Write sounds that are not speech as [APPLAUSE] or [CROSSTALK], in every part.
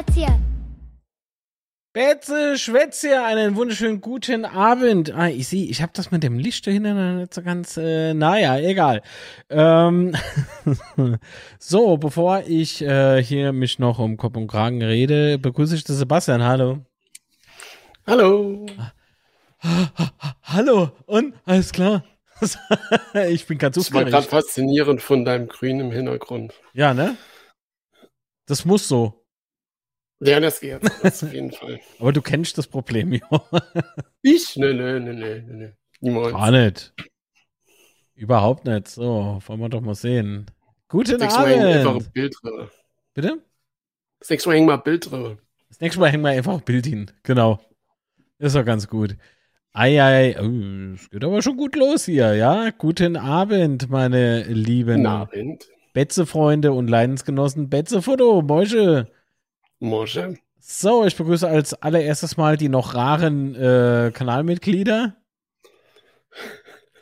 Schwätzchen. Betze Schwätze, einen wunderschönen guten Abend. Ah, ich sehe, ich habe das mit dem Licht dahinter nicht so ganz, äh, naja, egal. Ähm, [LAUGHS] so, bevor ich äh, hier mich noch um Kopf und Kragen rede, begrüße ich den Sebastian. Hallo. Hallo. Hallo, und alles klar. [LAUGHS] ich bin ganz Das war gerade faszinierend von deinem Grün im Hintergrund. Ja, ne? Das muss so. Ja, das geht. Das auf jeden Fall. [LAUGHS] Aber du kennst das Problem, [LAUGHS] ja. Ich? Nö, nö, nö, nö, nö. Niemals. Gar nicht. Überhaupt nicht. So, wollen wir doch mal sehen. Guten Das nächste Mal einfach Abend. ein Bild drin. Bitte? Das nächste Mal hängen wir ein Bild drin. Das nächste Mal hängen wir einfach ein Bild hin. Genau. Ist doch ganz gut. Ei, ei, oh, es geht aber schon gut los hier, ja? Guten Abend, meine lieben Guten Abend. Betze-Freunde und Leidensgenossen. Betze-Foto, Mäusche. Mosche. So, ich begrüße als allererstes mal die noch raren äh, Kanalmitglieder. [LAUGHS]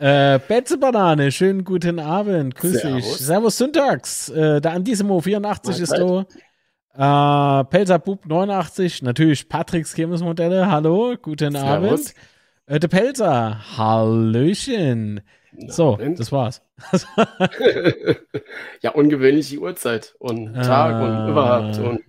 Äh, Betze Banane, schönen guten Abend. Grüß dich. Servus. Servus Syntax. Äh, der Antisimo 84 ist da. Äh, Pelzer Bub 89. Natürlich Patricks Kirmesmodelle. Hallo, guten Servus. Abend. Äh, der Pelzer. Hallöchen. So, Abend. das war's. [LAUGHS] [LAUGHS] ja, ungewöhnliche Uhrzeit und Tag und überhaupt. Und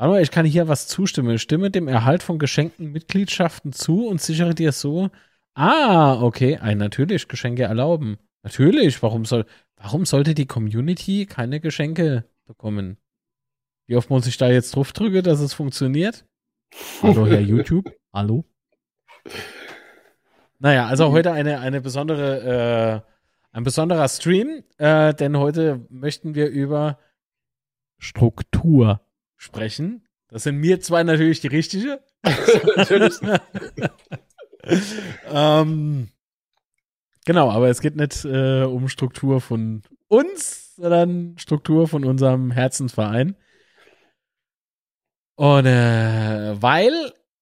Aber ich kann hier was zustimmen. Stimme dem Erhalt von geschenkten Mitgliedschaften zu und sichere dir so. Ah, okay. Ein natürlich Geschenke erlauben. Natürlich. Warum soll, warum sollte die Community keine Geschenke bekommen? Wie oft muss ich da jetzt drauf drücken, dass es funktioniert? Hallo, Herr YouTube. [LAUGHS] Hallo. Naja, also heute eine, eine besondere, äh, ein besonderer Stream, äh, denn heute möchten wir über Struktur sprechen. Das sind mir zwei natürlich die richtige. [LAUGHS] natürlich. [LAUGHS] ähm, genau, aber es geht nicht äh, um Struktur von uns, sondern Struktur von unserem Herzensverein. Und äh, weil,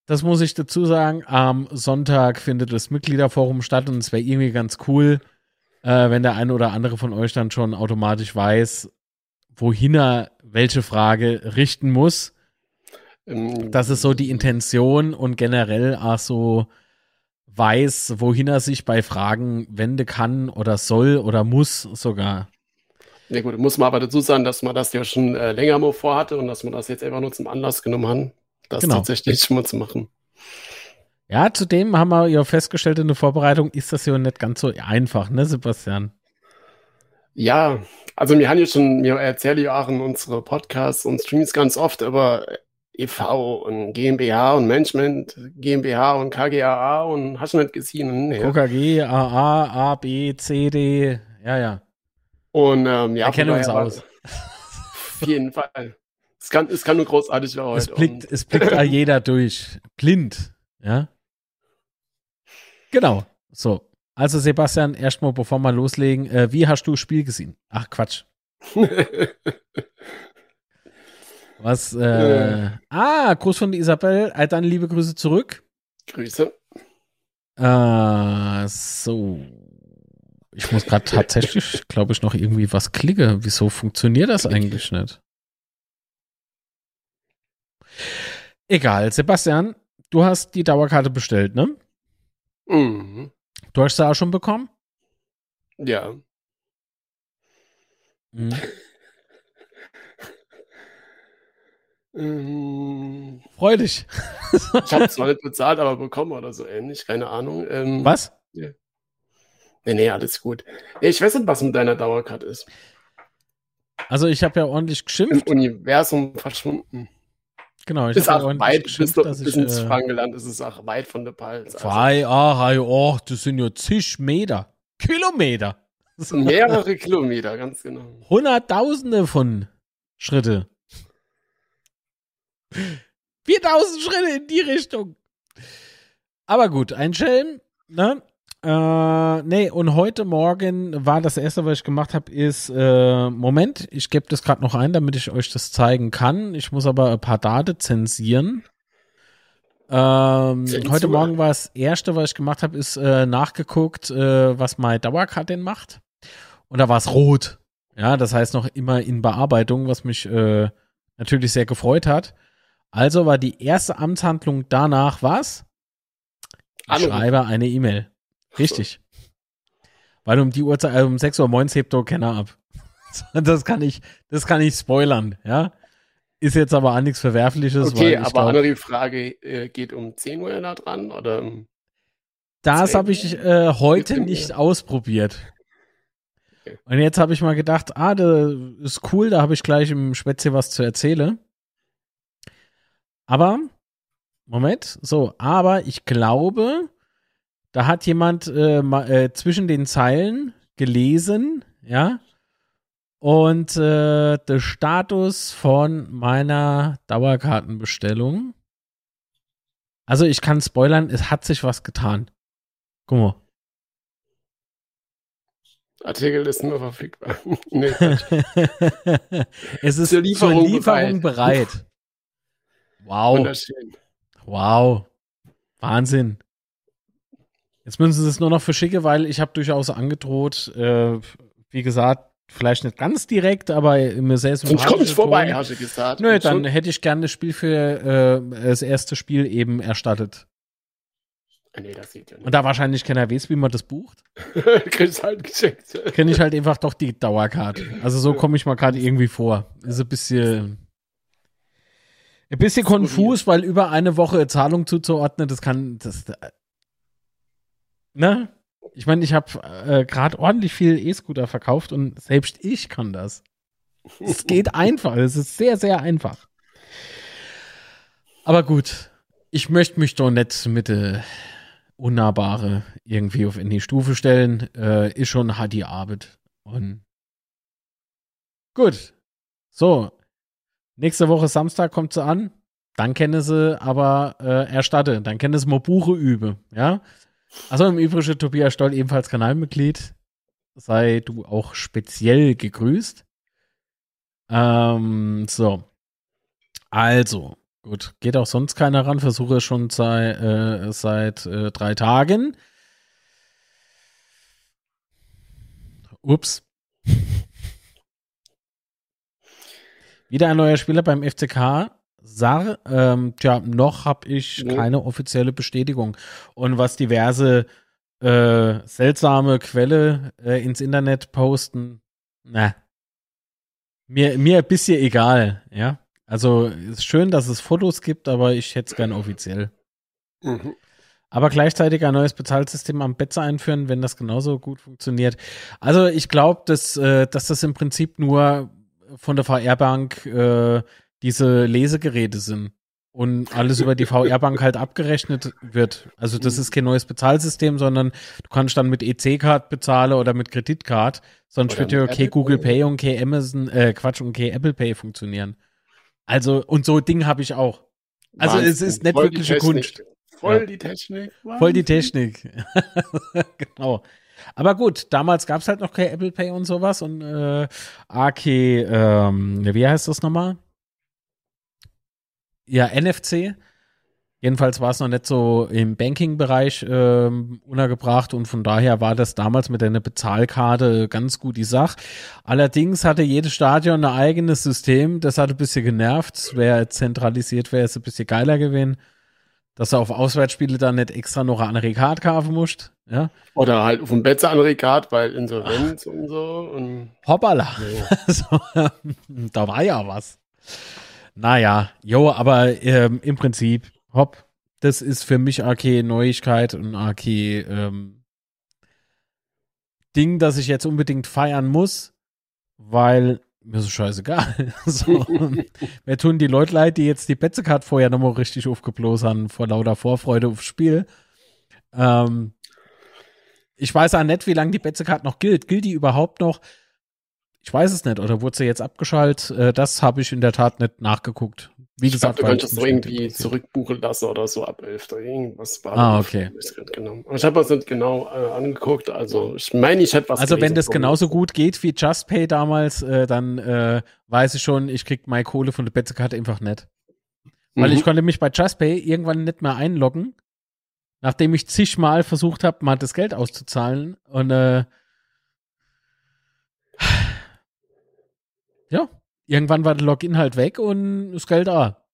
das muss ich dazu sagen, am Sonntag findet das Mitgliederforum statt und es wäre irgendwie ganz cool, äh, wenn der eine oder andere von euch dann schon automatisch weiß, wohin er welche Frage richten muss. Ähm, Das ist so die Intention und generell auch so weiß, wohin er sich bei Fragen wenden kann oder soll oder muss sogar. Ja gut, muss man aber dazu sagen, dass man das ja schon äh, länger mal vorhatte und dass man das jetzt einfach nur zum Anlass genommen hat, das Genau. tatsächlich mal zu machen. Ja, zudem haben wir ja festgestellt in der Vorbereitung, ist das ja nicht ganz so einfach, ne, Sebastian? Ja, also wir haben ja schon, wir erzählen ja auch in unsere Podcasts und Streams ganz oft über e.V. und GmbH und Management, GmbH und KGAA und hast du nicht gesehen? Nee. OKG, AA, A, B, C, D, ja, ja. Und ähm, ja, Wir kennen uns aus. Auf jeden Fall. Es kann, es kann nur großartig werden Es blickt, es blickt [LAUGHS] jeder durch. Blind, ja. Genau, so. Also Sebastian, erstmal bevor wir loslegen, äh, wie hast du das Spiel gesehen? Ach Quatsch. [LAUGHS] Was? Äh, ah, Gruß von Isabel. Äh, dann liebe Grüße zurück. Grüße. Äh, so. Ich muss gerade tatsächlich, [LAUGHS] glaube ich, noch irgendwie was klicken. Wieso funktioniert das eigentlich nicht? Egal, Sebastian, du hast die Dauerkarte bestellt, ne? Mhm. Du hast sie auch schon bekommen? Ja. Mhm. Ähm, Freu dich. Ich habe zwar nicht bezahlt, aber bekommen oder so ähnlich, keine Ahnung. Ähm, Was? Nee, nee, alles gut. Nee, ich weiß nicht, was mit deiner Dauerkarte ist. Also ich habe ja ordentlich Im geschimpft. Universum verschwunden. Genau, ich Ist auch weit, bis, dass bis ich... ins Äh, Frankenland ist es auch weit von der Palz. Also, zwei, ah, oh, das sind ja zig Meter. Kilometer. das sind mehrere Kilometer, ganz genau. Hunderttausende von Schritte. 4000 Schritte in die Richtung. Aber gut, ein Schelm, ne? Äh, nee, und heute Morgen war das erste, was ich gemacht habe, ist, äh, Moment, ich gebe das gerade noch ein, damit ich euch das zeigen kann. Ich muss aber ein paar Daten zensieren. Ähm, heute Morgen war das erste, was ich gemacht habe, ist äh, nachgeguckt, äh, was meine Dauerkarte denn macht. Und da war es rot. Ja, das heißt noch immer in Bearbeitung, was mich äh, natürlich sehr gefreut hat. Also war die erste Amtshandlung danach was? Ich schreibe eine E-Mail. Richtig. Weil um die Uhrzeit, also um 6 Uhr morgens hebt der Kenner ab. [LAUGHS] Das kann ich, das kann ich spoilern, ja. Ist jetzt aber auch nichts Verwerfliches, weil Okay, aber glaub, andere Frage, äh, geht um 10 Uhr nah dran oder um das habe ich äh, heute nicht ausprobiert. Okay. Und jetzt habe ich mal gedacht, ah, das ist cool, da habe ich gleich im Spätzle was zu erzählen. Aber, Moment, so, aber ich glaube, da hat jemand äh, ma- äh, zwischen den Zeilen gelesen, ja, und äh, der Status von meiner Dauerkartenbestellung. Also ich kann spoilern, es hat sich was getan. Guck mal. Artikel ist nur verfügbar. [LAUGHS] nee, [LAUGHS] es ist Zur zur Lieferung Lieferung, bereit. Wow. wunderschön. Wow. Wahnsinn. Jetzt müssen sie es nur noch verschicken, weil ich habe durchaus angedroht, äh, wie gesagt, vielleicht nicht ganz direkt, aber mir sehr Sonst komme ich sympathische vorbei, hast du gesagt. Nö, Und dann hätte ich gerne das Spiel für äh, das erste Spiel eben erstattet. Ah, nee, das sieht ja Und nicht. da wahrscheinlich keiner weiß, wie man das bucht, [LAUGHS] Kriegst halt geschenkt. kenne ich halt einfach doch die Dauerkarte. Also so komme ich mal gerade irgendwie vor. Ist ein bisschen ein bisschen konfus, weil über eine Woche Zahlung zuzuordnen, das kann das ne? Ich meine, ich habe äh, gerade ordentlich viel E-Scooter verkauft und selbst ich kann das. Es geht [LAUGHS] einfach, es ist sehr sehr einfach. Aber gut, ich möchte mich doch nicht mit äh, Unnahbare irgendwie auf in die Stufe stellen. Äh, ist schon hart die Arbeit. Und gut. So. Nächste Woche Samstag kommt sie an. Dann kennen sie aber äh, erstatte. Dann kennen sie mal Buche übe. Ja. Also im Übrigen, Tobias Stoll, ebenfalls Kanalmitglied. Sei du auch speziell gegrüßt. Ähm, so. Also, gut. Geht auch sonst keiner ran. Versuche schon sei, äh, seit äh, drei Tagen. Ups. [LAUGHS] Wieder ein neuer Spieler beim FCK. Sar, ähm, tja, noch habe ich Nee. keine offizielle Bestätigung. Und was diverse äh, seltsame Quelle äh, ins Internet posten, na, mir, mir ein bisschen egal, ja. Also ist schön, dass es Fotos gibt, aber ich hätte es gern offiziell. Mhm. Aber gleichzeitig ein neues Bezahlsystem am Betze einführen, wenn das genauso gut funktioniert. Also ich glaube, dass, äh, dass das im Prinzip nur von der VR-Bank äh, diese Lesegeräte sind und alles über die VR-Bank halt abgerechnet wird. Also das ist kein neues Bezahlsystem, sondern du kannst dann mit EC-Card bezahlen oder mit Kreditcard. Sonst Oder wird ja okay Apple Google Pay. Pay und okay Amazon, äh, Quatsch, und okay Apple Pay funktionieren. Also, und so Ding habe ich auch. Also es Wahnsinn. ist nicht Voll wirkliche. Kunst. Voll die Technik. Voll die Wahnsinn. Technik. genau. Aber gut, damals gab es halt noch kein Apple Pay und sowas und äh, AK, ähm, wie heißt das nochmal? Ja, NFC. Jedenfalls war es noch nicht so im Banking-Bereich ähm, untergebracht und von daher war das damals mit einer Bezahlkarte ganz gut die Sache. Allerdings hatte jedes Stadion ein eigenes System, das hat ein bisschen genervt. Es wäre zentralisiert, wäre es ein bisschen geiler gewesen dass du auf Auswärtsspiele dann nicht extra noch eine andere Karte kaufen musst. Ja. Oder halt auf dem Bett an Rekat, weil Insolvenz und so. Und Hoppala. [LAUGHS] so, da war ja was. Naja, jo, aber ähm, im Prinzip, hopp, das ist für mich AK Neuigkeit und AK ähm, Ding, das ich jetzt unbedingt feiern muss, weil mir ist scheißegal. [LAUGHS] so, [LAUGHS] mir tun die Leute leid, die jetzt die Betzecard vorher nochmal richtig aufgeblosen haben, vor lauter Vorfreude aufs Spiel. Ähm, ich weiß auch nicht, wie lange die Betzecard noch gilt. Gilt die überhaupt noch? Ich weiß es nicht. Oder wurde sie jetzt abgeschaltet? Äh, das habe ich in der Tat nicht nachgeguckt. Wie ich gesagt, du weil könntest es irgendwie zurückbuchen lassen oder so ab 11. oder irgendwas war. Ah, okay. Ich Genau. Habe das nicht genau äh, angeguckt. Also ich meine, ich hätte was Also wenn das genauso gut geht wie JustPay damals, äh, dann äh, weiß ich schon, ich krieg meine Kohle von der Betzecard einfach nicht. Weil Mhm. ich konnte mich bei JustPay irgendwann nicht mehr einloggen, nachdem ich zigmal versucht habe, mal das Geld auszuzahlen. Und äh, irgendwann war der Login halt weg und das Geld da.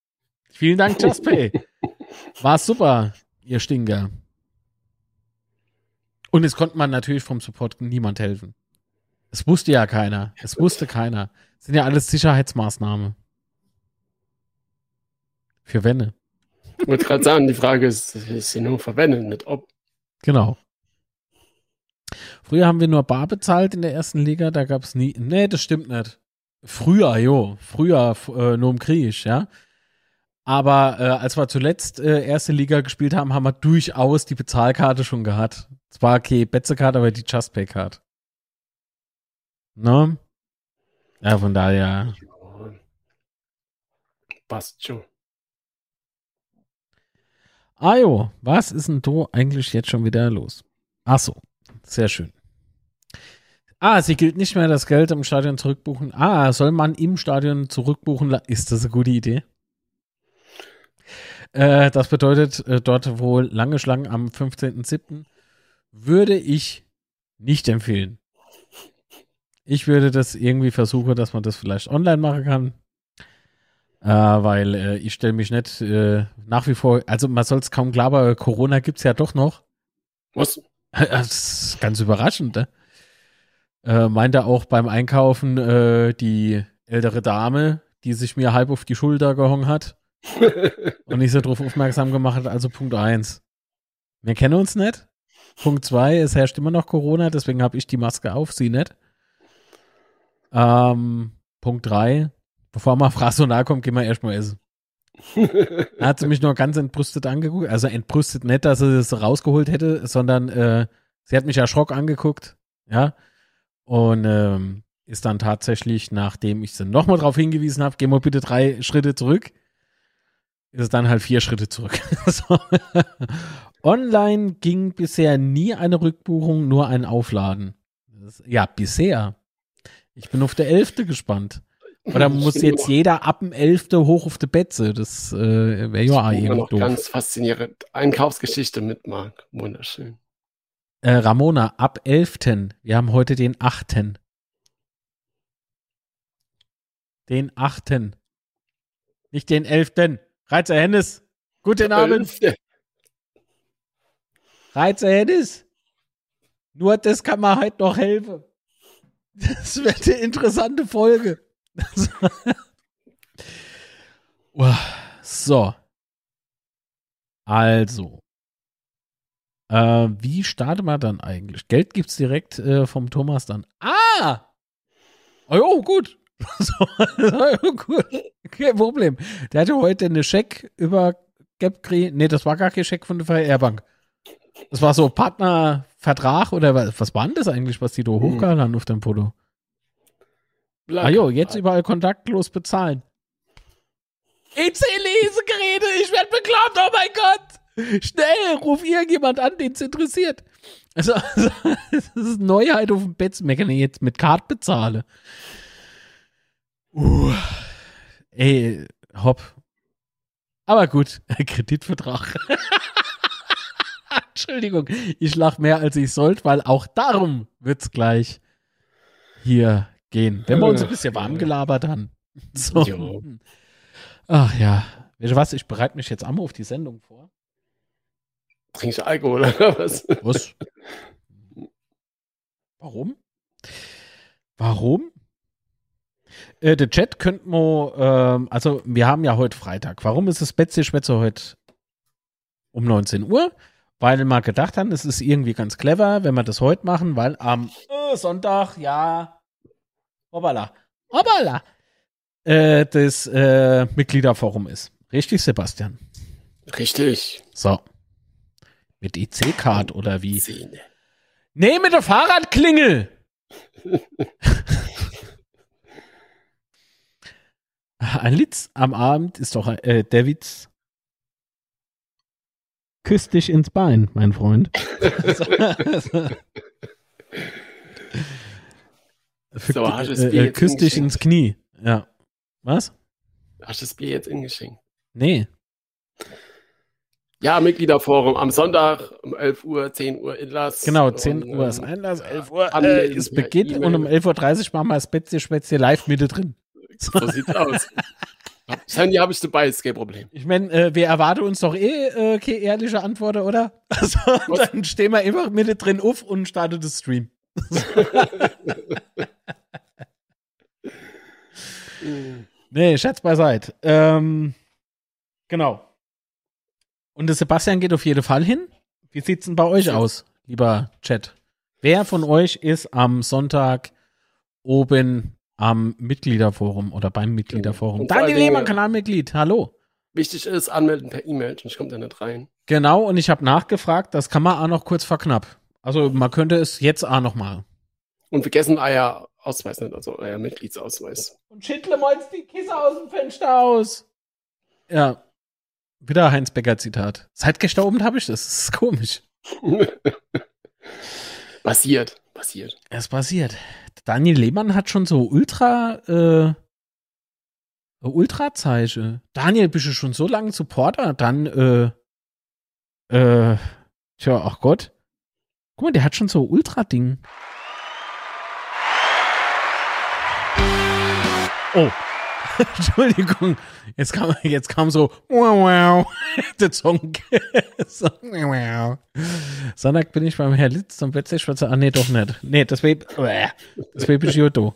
Vielen Dank, JustPay. [LAUGHS] War super, ihr Stinker. Und es konnte man natürlich vom Support niemand helfen. Es wusste ja keiner. Es wusste keiner. Das sind ja alles Sicherheitsmaßnahmen. Für Wenne. Ich wollte gerade sagen, die Frage ist, ist sie nur verwendet, mit ob. Genau. Früher haben wir nur bar bezahlt in der ersten Liga, da gab es nie. Nee, das stimmt nicht. Früher, jo. Früher äh, nur im Krieg, ja. Aber äh, als wir zuletzt äh, erste Liga gespielt haben, haben wir durchaus die Bezahlkarte schon gehabt. Zwar okay, Betze-Karte, aber die Just Pay-Card. Ne? Ja, von daher. Passt schon. Ajo, was ist denn da eigentlich jetzt schon wieder los? Ach so, sehr schön. Ah, sie gilt nicht mehr das Geld im Stadion zurückbuchen. Ah, soll man im Stadion zurückbuchen? Ist das eine gute Idee? Äh, das bedeutet, äh, dort wohl lange Schlangen am 15.07. würde ich nicht empfehlen. Ich würde das irgendwie versuchen, dass man das vielleicht online machen kann. Äh, weil äh, ich stelle mich nicht äh, nach wie vor, also man soll es kaum glauben, aber Corona gibt es ja doch noch. Was? [LAUGHS] Das ist ganz überraschend, ne? Äh, meinte auch beim Einkaufen äh, die ältere Dame, die sich mir halb auf die Schulter gehongen hat [LAUGHS] und ich so darauf aufmerksam gemacht hat, also Punkt 1. Wir kennen uns nicht. Punkt 2, es herrscht immer noch Corona, deswegen habe ich die Maske auf, sie nicht. Ähm, Punkt 3, bevor man [LAUGHS] Fraß so nahe kommt, gehen wir erstmal essen. da hat sie mich nur ganz entbrüstet angeguckt. Also entbrüstet nicht, dass sie es rausgeholt hätte, sondern äh, sie hat mich erschrocken angeguckt. Ja. Und ähm, ist dann tatsächlich, nachdem ich sie nochmal darauf hingewiesen habe, geh mal bitte drei Schritte zurück, ist es dann halt vier Schritte zurück. [LAUGHS] so. Online ging bisher nie eine Rückbuchung, nur ein Aufladen. Das, ja, bisher. Ich bin auf der Elfte gespannt. Oder muss jetzt jeder ab dem Elfte hoch auf die Betze? Das äh, wäre ja irgendwie noch doof. ganz faszinierend. Einkaufsgeschichte mit Marc. Wunderschön. Äh, Ramona, ab 11. Wir haben heute den 8. Den 8. Nicht den 11. Reizer Hennes. Guten Abend. Reizer Hennes. Nur das kann man heute noch helfen. Das wird eine interessante Folge. [LAUGHS] so. Also. Äh, wie startet man dann eigentlich? Geld gibt es direkt äh, vom Thomas dann. Ah! Oh, gut. [LAUGHS] so, [LAUGHS] gut. Kein Problem. Der hatte heute eine Scheck über Gapcre. Nee, das war gar kein Scheck von der VR-Bank. Das war so Partnervertrag oder was, was war denn das eigentlich, was die da hm. hochgehalten haben auf dem Foto? Black. Ah jo, jetzt überall kontaktlos bezahlen. EC-Lesegeräte, ich werde bekloppt, oh mein Gott! Schnell, ruf irgendjemand an, den es interessiert. Also, [LAUGHS] also, das ist Neuheit auf dem Bett. Wir können jetzt mit Card bezahlen. Uh, ey, hopp. Aber gut, [LAUGHS] Kreditvertrag. [LAUGHS] Entschuldigung, ich lache mehr als ich sollte, weil auch darum wird es gleich hier gehen. Wenn wir uns ein bisschen warm gelabert haben. So. Ach ja. Weißt du was? Ich bereite mich jetzt einmal auf die Sendung vor. Trinkst du Alkohol oder [LAUGHS] was? Was? Warum? Warum? Äh, der Chat könnte man, äh, also wir haben ja heute Freitag. Warum ist das Betze Schwätze heute um 19 Uhr? Weil wir gedacht haben, es ist irgendwie ganz clever, wenn wir das heute machen, weil am äh, Sonntag, ja, hoppala, hoppala, äh, das äh, Mitgliederforum ist. Richtig, Sebastian? Richtig. So. Mit EC-Card oder wie? Zähne. Nee, mit der Fahrradklingel. [LAUGHS] Ein Litz am Abend ist doch äh, der Witz. Küss dich ins Bein, mein Freund. [LAUGHS] so, hast Bier äh, küss dich ins Knie. Ja. Was? Hast du das Bier jetzt ingeschenkt? Nee. Ja, Mitgliederforum am Sonntag um 11 Uhr, 10 Uhr Inlass. Genau, 10 und, Uhr ist ähm, Einlass, 11 Uhr äh, ist Beginn e und um 11.30 Uhr machen wir Spätzle Spätzle live Mitte drin. So sieht's aus. Das Handy habe ich dabei, ist kein Problem. Ich meine, äh, wir erwarten uns doch eh äh, keine ehrliche Antwort, oder? [LAUGHS] Also, dann stehen wir einfach mit drin auf und starten das Stream. [LAUGHS] [LAUGHS] nee, Scherz beiseite. Ähm, genau. Und der Sebastian geht auf jeden Fall hin. Wie sieht's denn bei euch aus, lieber Chat? Wer von euch ist am Sonntag oben am Mitgliederforum oder beim Mitgliederforum? Und allen Daniel Lehmann, Kanalmitglied, hallo. Wichtig ist, anmelden per E-Mail, sonst kommt er nicht rein. Genau, und ich habe nachgefragt, das kann man auch noch kurz verknapp. Also man könnte es jetzt auch noch mal. Und vergessen euer Ausweis nicht, also euer Mitgliedsausweis. Und schüttle mal jetzt die Kisse aus dem Fenster aus. Ja. Wieder Heinz Becker Zitat. Seit gestern Abend habe ich das. Das ist komisch. [LAUGHS] Passiert, passiert. Es passiert. Daniel Lehmann hat schon so ultra, äh, Ultra-Zeichen. Daniel, bist du schon so lange Supporter? Dann, äh, äh, tja, ach Gott. Guck mal, der hat schon so Ultra-Ding. Oh. [LAUGHS] Entschuldigung. Jetzt kam, jetzt kam so, wow, wow, [LAUGHS] der Song. [LAUGHS] so, wow. Sonntag bin ich beim Herr Litz und plötzlich schwarze, ah, nee, doch nicht. Nee, das Baby, das Baby Giotto.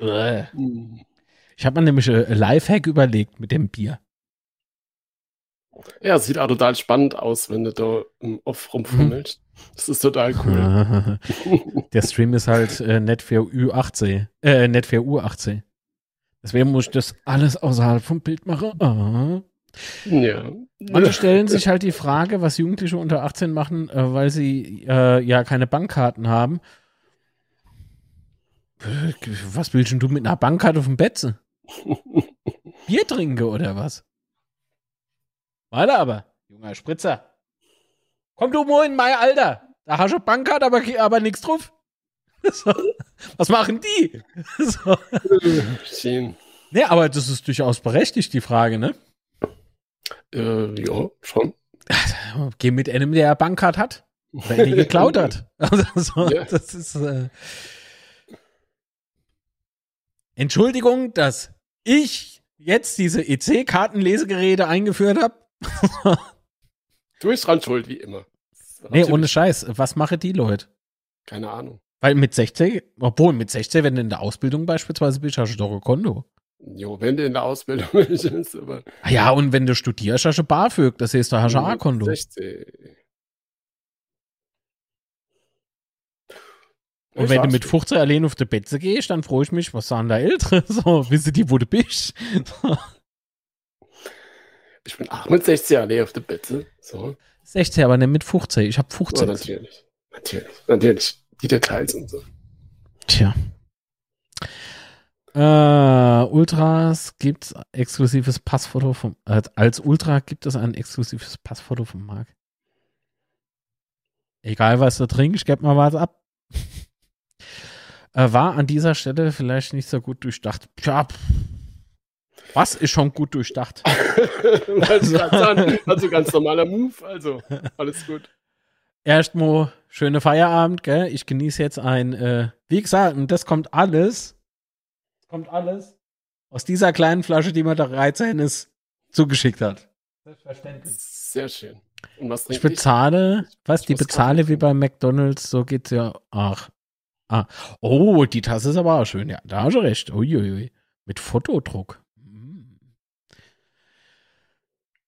Ich habe mir nämlich ein Lifehack überlegt mit dem Bier. Ja, sieht auch total spannend aus, wenn du da im Off rumfummelst. Das ist total cool. Der Stream ist halt äh, nett für U18. Äh, nett für U18. Deswegen muss ich das alles außerhalb vom Bild machen. Ah. Ja. Manche stellen sich halt die Frage, was Jugendliche unter 18 machen, äh, weil sie äh, ja keine Bankkarten haben. Was willst denn du mit einer Bankkarte auf dem Betze? [LAUGHS] Bier trinke oder was? Weiter aber, junger Spritzer. Komm du mal in mein Alter. Da hast du Bankkarte, aber, aber nichts drauf. [LAUGHS] So. Was machen die? [LAUGHS] So. Schön. Nee, aber das ist durchaus berechtigt, die Frage, ne? Äh, ja, schon. [LAUGHS] Geh mit einem, der eine Bankkarte hat. Oder die geklaut hat. [LAUGHS] Also, so, Ja. Das ist. Äh Entschuldigung, dass ich jetzt diese EC-Kartenlesegeräte eingeführt habe. Du bist dran schuld, wie immer. nee, ohne Scheiß. Was machen die Leute? Keine Ahnung. Weil mit 16, obwohl mit 16, wenn du in der Ausbildung beispielsweise bist, hast du doch ein Konto. Jo, wenn du in der Ausbildung [LAUGHS] bist, aber. Ah Ja, und wenn du studierst, hast du BAföG, das heißt, da hast du ein A-Konto. 16. Und wenn du mit 15 allein auf die Betze gehst, dann freue ich mich, was sagen da Ältere? [LAUGHS] So, wissen die, wo du bist? So. [LAUGHS] Ich bin auch mit 16 allein auf der Bette. So. 16, aber nicht mit 15. Ich habe Ja, 15. natürlich. Natürlich. Natürlich. Die Details und so. Tja. Äh, Ultras gibt's exklusives Passfoto vom, äh, als Ultra gibt es ein exklusives Passfoto vom Marc. Egal was du trinkst, gib mal was ab. [LAUGHS] äh, war an dieser Stelle vielleicht nicht so gut durchdacht. Tja, was ist schon gut durchdacht? Sagen, [LAUGHS] also ganz normaler Move, also alles gut. Erstmal schöne Feierabend, gell? Ich genieße jetzt ein, äh, wie gesagt, und das kommt alles, kommt alles aus dieser kleinen Flasche, die mir der Reizennis zugeschickt hat. Selbstverständlich. Sehr schön. Und was Ich bezahle, was, Ich die bezahle wie bei McDonalds, so geht's ja, ach. Ah. Oh, die Tasse ist aber auch schön, ja, da hast du recht. Uiuiui. Mit Fotodruck. Mm.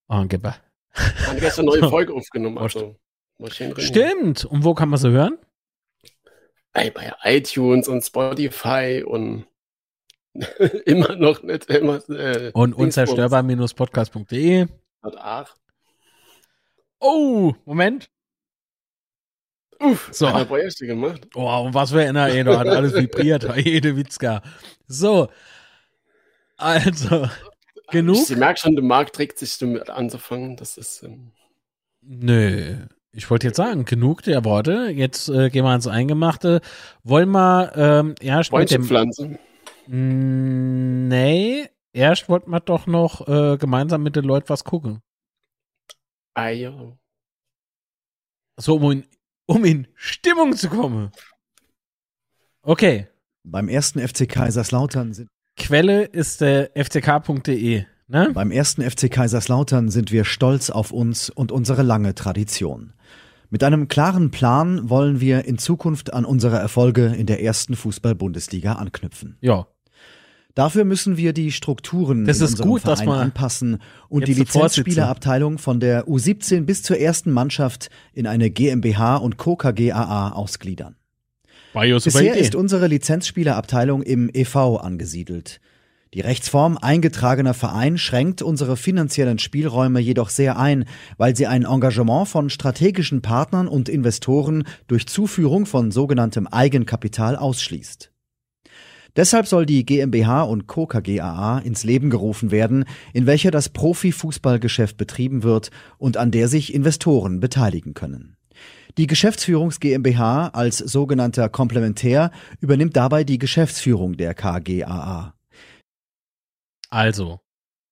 Angeber. Wir haben gestern eine neue [LAUGHS] Folge aufgenommen. Also. Stimmt. Und wo kann man sie hören? Bei iTunes und Spotify und [LAUGHS] immer noch nicht immer. Äh, Und unzerstörbar-podcast.de. Oh, Moment. Uff, So. hat Projekte gemacht. Oh, und was für einer, ey, da hat alles vibriert, [LAUGHS] jede Witzka. So. Also, genug? Ich merke schon, der Markt trägt sich damit anzufangen. Das ist. Ähm, Nö. Ich wollte jetzt sagen, genug der Worte. Jetzt äh, gehen wir ans Eingemachte. Wollen wir ähm, erst mit dem. pflanzen. Nee, erst wollten wir doch noch äh, gemeinsam mit den Leuten was gucken. Ah, ja. So, um in, um in Stimmung zu kommen. Okay. Beim ersten FC Kaiserslautern sind Quelle ist der ftk.de. Ne? Beim ersten FC Kaiserslautern sind wir stolz auf uns und unsere lange Tradition. Mit einem klaren Plan wollen wir in Zukunft an unsere Erfolge in der ersten Fußball-Bundesliga anknüpfen. Ja. Dafür müssen wir die Strukturen Das in unserem gut, Verein anpassen und die Lizenzspielerabteilung von der U17 bis zur ersten Mannschaft in eine GmbH und Co. KGaA ausgliedern. Bisher ist unsere Lizenzspielerabteilung im EV angesiedelt. Die Rechtsform eingetragener Verein schränkt unsere finanziellen Spielräume jedoch sehr ein, weil sie ein Engagement von strategischen Partnern und Investoren durch Zuführung von sogenanntem Eigenkapital ausschließt. Deshalb soll die GmbH und Co. KGaA ins Leben gerufen werden, in welcher das Profifußballgeschäft betrieben wird und an der sich Investoren beteiligen können. Die Geschäftsführungs GmbH als sogenannter Komplementär übernimmt dabei die Geschäftsführung der KGaA. Also,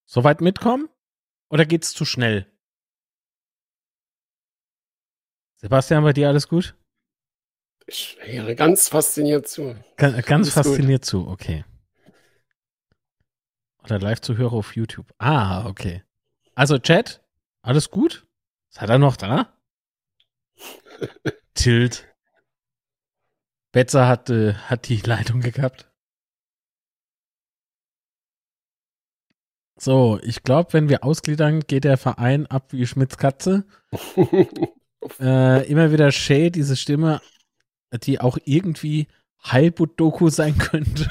soweit mitkommen? Oder geht's zu schnell? Sebastian, bei dir alles gut? Ich höre ganz fasziniert zu. Ga- Ganz Alles gut. fasziniert zu, okay. Oder Live-Zuhörer auf YouTube. Ah, okay. Also, Chat, alles gut? Seid ihr noch da? [LAUGHS] Tilt. Betzer hat, äh, hat die Leitung gehabt. So, ich glaube, wenn wir ausgliedern, geht der Verein ab wie Schmitz Katze. [LAUGHS] Äh, immer wieder Shay, diese Stimme, die auch irgendwie Heilbutt-Doku sein könnte.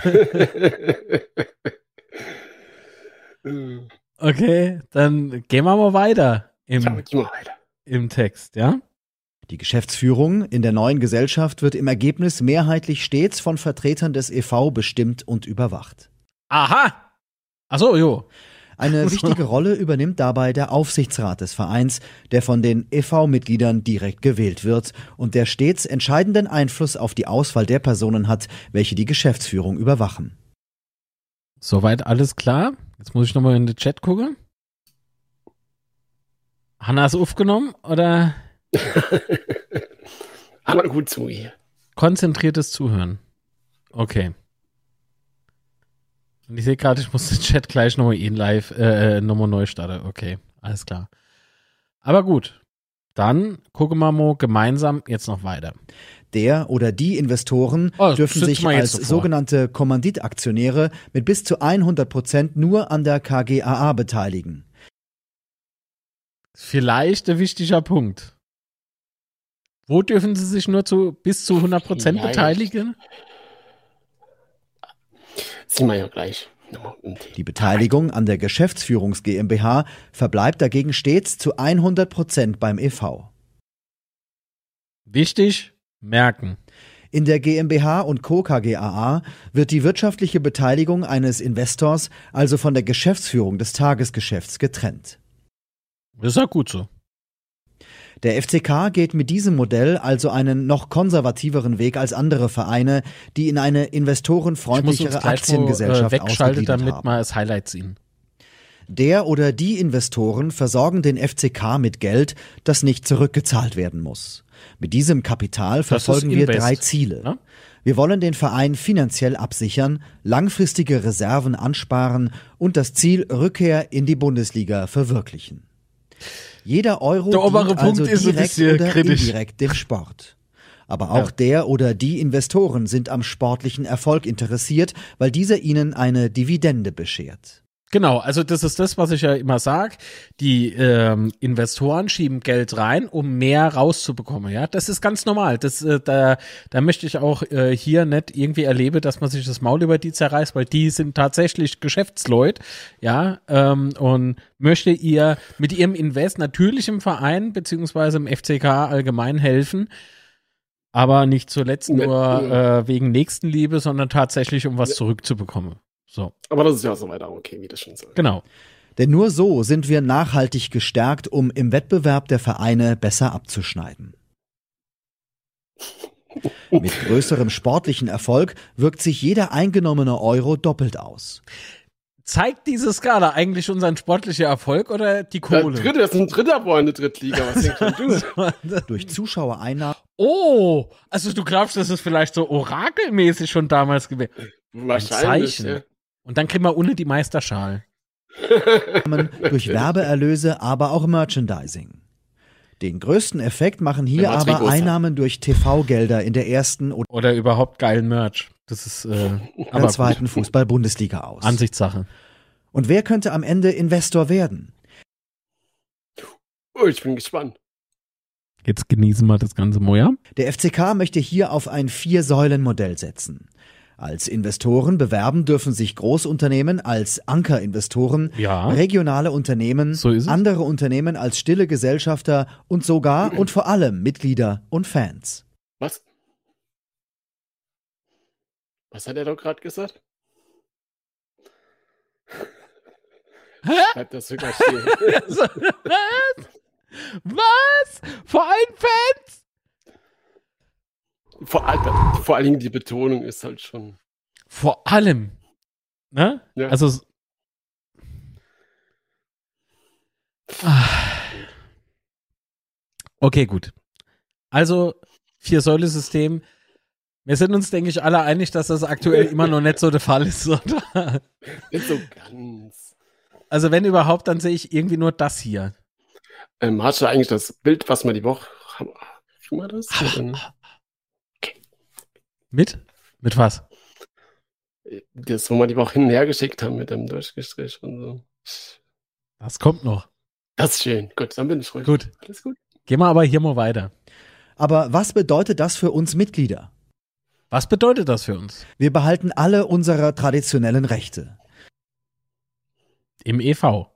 [LAUGHS] okay, dann gehen wir mal weiter im, geh mal weiter. im Text, ja? Die Geschäftsführung in der neuen Gesellschaft wird im Ergebnis mehrheitlich stets von Vertretern des EV bestimmt und überwacht. Aha! Achso, jo. Eine [LAUGHS] wichtige Rolle übernimmt dabei der Aufsichtsrat des Vereins, der von den EV-Mitgliedern direkt gewählt wird und der stets entscheidenden Einfluss auf die Auswahl der Personen hat, welche die Geschäftsführung überwachen. Soweit alles klar. Jetzt muss ich nochmal in den Chat gucken. Hanna ist aufgenommen oder mal gut zu hier. konzentriertes Zuhören? Okay. Und ich sehe gerade, ich muss den Chat gleich nochmal in live, äh, äh, nochmal neu starten. Okay, alles klar. Aber gut. Dann gucken wir mal gemeinsam jetzt noch weiter. Der oder die Investoren Oh, dürfen sich als so vor. sogenannte Kommanditaktionäre mit bis zu 100 Prozent nur an der KGaA beteiligen. Vielleicht ein wichtiger Punkt. Wo dürfen sie sich nur zu bis zu 100% Vielleicht. beteiligen? Sehen wir ja gleich. Die Beteiligung an der Geschäftsführungs GmbH verbleibt dagegen stets zu 100 Prozent beim EV. Wichtig, merken. In der GmbH und Co. KGaA wird die wirtschaftliche Beteiligung eines Investors also von der Geschäftsführung des Tagesgeschäfts getrennt. Das ist ja gut so. Der FCK geht mit diesem Modell also einen noch konservativeren Weg als andere Vereine, die in eine investorenfreundlichere mal, Aktiengesellschaft äh, wegschalten, ausgegliedert damit haben. wir das Highlight ziehen. Der oder die Investoren versorgen den FCK mit Geld, das nicht zurückgezahlt werden muss. Mit diesem Kapital verfolgen wir drei Ziele. ne? Wir wollen den Verein finanziell absichern, langfristige Reserven ansparen und das Ziel Rückkehr in die Bundesliga verwirklichen. Jeder Euro Der obere Punkt also ist ein direkt bisschen oder kritisch. indirekt dem Sport. Aber auch der oder die Investoren sind am sportlichen Erfolg interessiert, weil dieser ihnen eine Dividende beschert. Genau, also das ist das, was ich ja immer sage. Die ähm, Investoren schieben Geld rein, um mehr rauszubekommen. Ja, das ist ganz normal. Das, äh, da, da möchte ich auch äh, hier nicht irgendwie erleben, dass man sich das Maul über die zerreißt, weil die sind tatsächlich Geschäftsleute. Ja, ähm, und möchte ihr mit ihrem Invest natürlich im Verein beziehungsweise im FCK allgemein helfen. Aber nicht zuletzt Ne, nur ja. äh, wegen Nächstenliebe, sondern tatsächlich, um was zurückzubekommen. So, Aber das ist ja so weiter okay, wie das schon sagt. genau. Denn nur so sind wir nachhaltig gestärkt, um im Wettbewerb der Vereine besser abzuschneiden. Mit größerem sportlichen Erfolg wirkt sich jeder eingenommene Euro doppelt aus. Zeigt diese Skala eigentlich unseren sportlichen Erfolg oder die Der Kohle? dritte, das ist ein dritter Boy in der Drittliga. Was denkst du? [LAUGHS] Durch Zuschauereinnahmen oh, also du glaubst, das ist vielleicht so orakelmäßig schon damals gewesen. Wahrscheinlich. Zeichen. Ja. Und dann kriegen wir ohne die Meisterschal. durch Werbeerlöse, aber auch Merchandising. Den größten Effekt machen hier aber. Einnahmen durch TV-Gelder in der ersten oder Oder überhaupt geilen Merch. Das ist äh, der aber zweiten. Fußball-Bundesliga aus. Ansichtssache. Und wer könnte am Ende Investor werden? Oh, ich bin gespannt. Jetzt genießen wir das ganze Moja. Der FCK möchte hier auf ein Vier-Säulen-Modell setzen. Als Investoren bewerben dürfen sich Großunternehmen als Ankerinvestoren, Ja. regionale Unternehmen, So andere Unternehmen als stille Gesellschafter und sogar und vor allem Mitglieder und Fans. Was? Was hat er doch gerade gesagt? Hä? Das sogar stehen. [LAUGHS] Was? Was? Vor allen Fans? Vor, allem, vor allen Dingen die Betonung ist halt schon. Vor allem. Ne? Ja. Also. Ah. Okay, gut. Also, Vier-Säule-System. Wir sind uns, denke ich, alle einig, dass das aktuell immer noch nicht so der Fall ist, [LAUGHS] oder? Nicht so ganz. Also, wenn überhaupt, dann sehe ich irgendwie nur das hier. Ähm, hast du eigentlich das Bild, was wir die Woche haben? Mal das? Oder? Mit? Mit was? Das, wo wir die Woche hin und her geschickt haben mit dem Durchgestrich und so. Das kommt noch. Das ist schön. Gut, dann bin ich ruhig. Gut. Alles gut. Gehen wir aber hier mal weiter. Aber was bedeutet das für uns Mitglieder? Was bedeutet das für uns? Wir behalten alle unsere traditionellen Rechte. Im EV.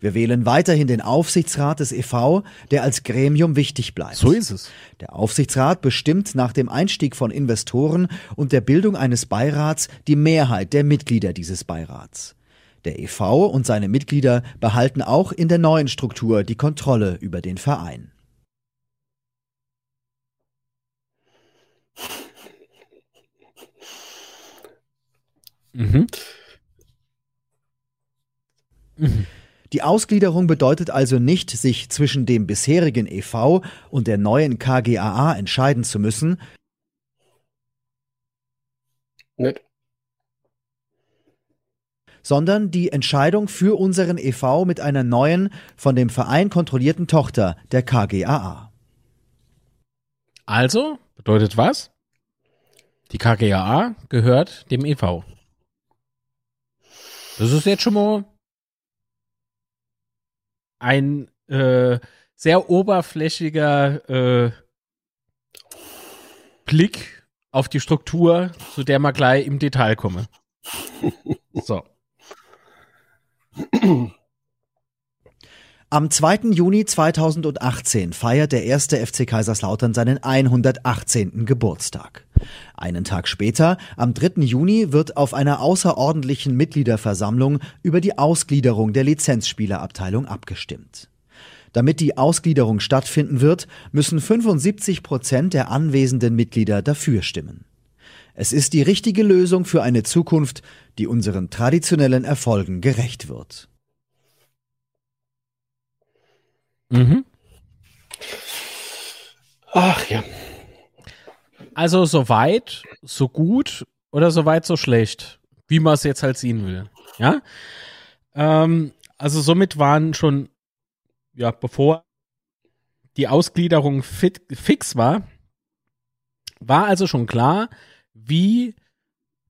Wir wählen weiterhin den Aufsichtsrat des EV, der als Gremium wichtig bleibt. So ist es. Der Aufsichtsrat bestimmt nach dem Einstieg von Investoren und der Bildung eines Beirats die Mehrheit der Mitglieder dieses Beirats. Der EV und seine Mitglieder behalten auch in der neuen Struktur die Kontrolle über den Verein. Mhm. Mhm. Die Ausgliederung bedeutet also nicht, sich zwischen dem bisherigen EV und der neuen KGAA entscheiden zu müssen, Nicht? sondern die Entscheidung für unseren EV mit einer neuen, von dem Verein kontrollierten Tochter, der KGAA. Also, bedeutet was? Die KGAA gehört dem EV. Das ist jetzt schon mal ein äh, sehr oberflächiger äh, Blick auf die Struktur, zu der wir gleich im Detail kommen. [LAUGHS] So. Am 2. Juni 2018 feiert der erste FC Kaiserslautern seinen 118. Geburtstag. Einen Tag später, am 3. Juni, wird auf einer außerordentlichen Mitgliederversammlung über die Ausgliederung der Lizenzspielerabteilung abgestimmt. Damit die Ausgliederung stattfinden wird, müssen 75 Prozent der anwesenden Mitglieder dafür stimmen. Es ist die richtige Lösung für eine Zukunft, die unseren traditionellen Erfolgen gerecht wird. Mhm. Ach ja. Also so weit, so gut oder so weit, so schlecht, wie man es jetzt halt sehen will. Ja. Ähm, also somit waren schon, ja, bevor die Ausgliederung fit, fix war, war also schon klar, wie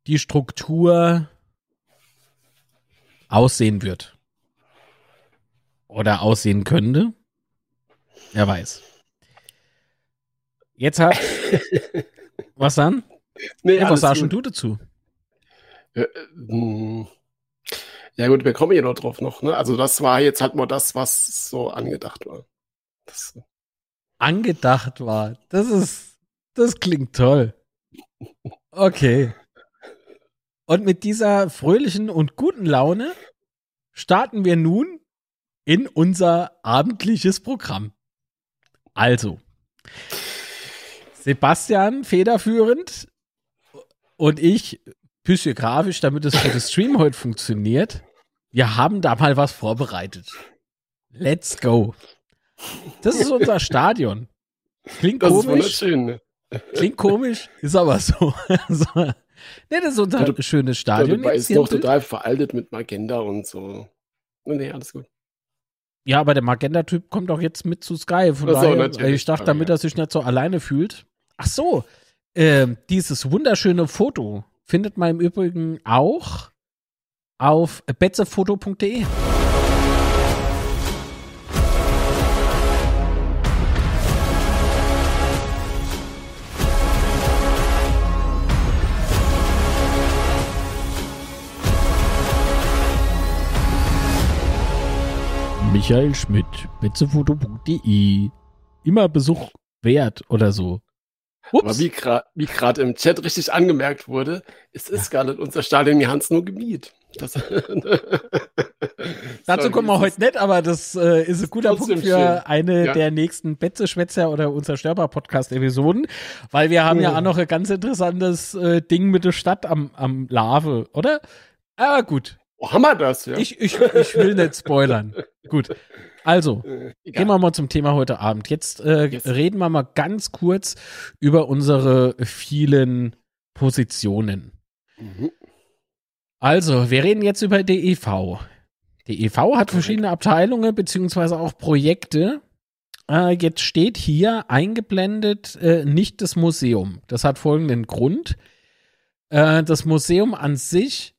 die Struktur aussehen wird. Oder aussehen könnte. Wer weiß. Jetzt hat. [LAUGHS] was dann? Nee, Ja, was sagst du dazu? Ja, äh, hm. Ja gut, wir kommen ja noch drauf noch. Ne? Also das war jetzt halt mal das, was so angedacht war. Das, Angedacht war. Das ist. Das klingt toll. Okay. Und mit dieser fröhlichen und guten Laune starten wir nun in unser abendliches Programm. Also, Sebastian federführend und ich physiografisch, damit es für das Stream heute funktioniert. Wir haben da mal was vorbereitet. Let's go. Das ist unser [LAUGHS] Stadion. Klingt das ist komisch. Ne? Klingt komisch, ist aber so. [LAUGHS] so. Ne, das ist unser Du- schönes Stadion. Jetzt ist noch Bild. total veraltet mit Magenta und so. Nee, alles gut. Ja, aber der Magenta-Typ kommt auch jetzt mit zu Sky. Von so, daher, ich dachte, Aber damit ja. er sich nicht so alleine fühlt. Ach so, ähm, dieses wunderschöne Foto findet man im Übrigen auch auf betzefoto.de. Michael Schmidt, betzefoto.de. Immer Besuch wert oder so. Aber Ups. wie gerade wie grad im Chat richtig angemerkt wurde, es ist gar nicht unser Stadion, es nur gemietet. Das [LAUGHS] Dazu kommen wir heute nicht, aber das äh, ist ein guter Punkt für schön. eine Ja. der nächsten Betze-Schwätzer oder unser Störper-Podcast-Episoden, weil wir haben ja Oh. auch noch ein ganz interessantes äh, Ding mit der Stadt am, am Lave, oder? Aber gut, Wo haben wir das? Ja? ich, ich, ich will nicht spoilern. Gut, also, äh, egal. Gehen wir mal zum Thema heute Abend. Jetzt äh, Yes. reden wir mal ganz kurz über unsere vielen Positionen. Mhm. Also, wir reden jetzt über die EV. Die EV hat verschiedene Abteilungen beziehungsweise auch Projekte. Äh, jetzt steht hier eingeblendet äh, nicht das Museum. Das hat folgenden Grund. Äh, das Museum an sich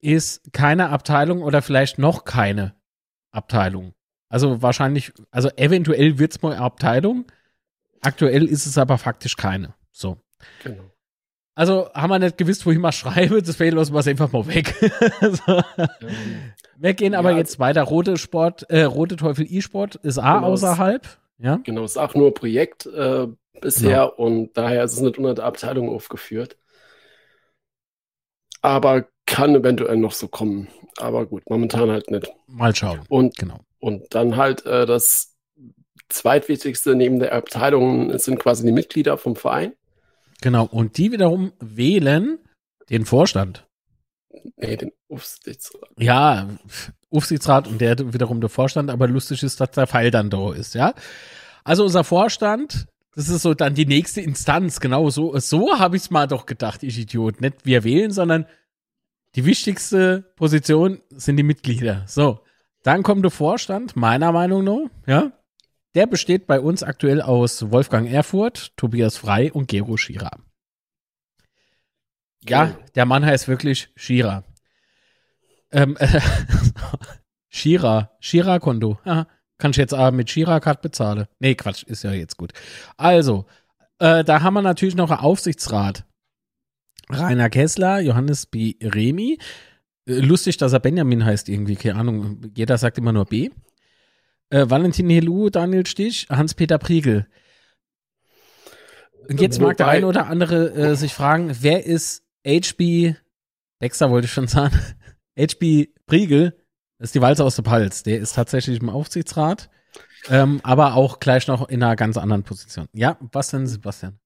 ist keine Abteilung oder vielleicht noch keine Abteilung. Also wahrscheinlich, also eventuell wird es mal eine Abteilung. Aktuell ist es aber faktisch keine. So. Genau. Also haben wir nicht gewusst, wohin wir schreiben, deswegen lassen wir es einfach mal weg. [LAUGHS] so. Ähm, Wir gehen aber Ja, jetzt weiter. Rote Sport, äh, Rote Teufel E-Sport ist A Genau, außerhalb. Ja. genau, ist auch nur Projekt äh, bisher Genau. und daher ist es nicht unter der Abteilung aufgeführt. Aber kann eventuell noch so kommen. Aber gut, momentan halt nicht. Mal schauen. Und, Genau. Und dann halt äh, das zweitwichtigste neben der Abteilung sind quasi die Mitglieder vom Verein. Genau. Und die wiederum wählen den Vorstand. Nee, den Aufsichtsrat. Ja, Aufsichtsrat und der wiederum der Vorstand, aber lustig ist, dass der Pfeil dann da ist, ja. Also unser Vorstand, das ist so dann die nächste Instanz, genau so, so habe ich es mal doch gedacht, ich Idiot. Nicht wir wählen, sondern die wichtigste Position sind die Mitglieder. So, dann kommt der Vorstand, meiner Meinung nach, ja. Der besteht bei uns aktuell aus Wolfgang Erfurt, Tobias Frei und Gero Schira. Ja, Genau. der Mann heißt wirklich Shira. Ähm, [LAUGHS] äh, Shira, Shira-Konto. Ja, kann ich jetzt aber mit Shira-Card bezahlen? Nee, Quatsch, ist ja jetzt gut. Also, äh, da haben wir natürlich noch einen Aufsichtsrat. Rainer Kessler, Johannes B. Remi. Äh, lustig, dass er Benjamin heißt irgendwie, keine Ahnung. Jeder sagt immer nur B. Äh, Valentin Helu, Daniel Stich, Hans-Peter Priegel. Und jetzt mag der Wobei- eine oder andere äh, sich fragen, wer ist HB, Baxter wollte ich schon sagen, [LAUGHS] HB Priegel, das ist die Walze aus der Palz, der ist tatsächlich im Aufsichtsrat, ähm, aber auch gleich noch in einer ganz anderen Position. Ja, was denn, Sebastian?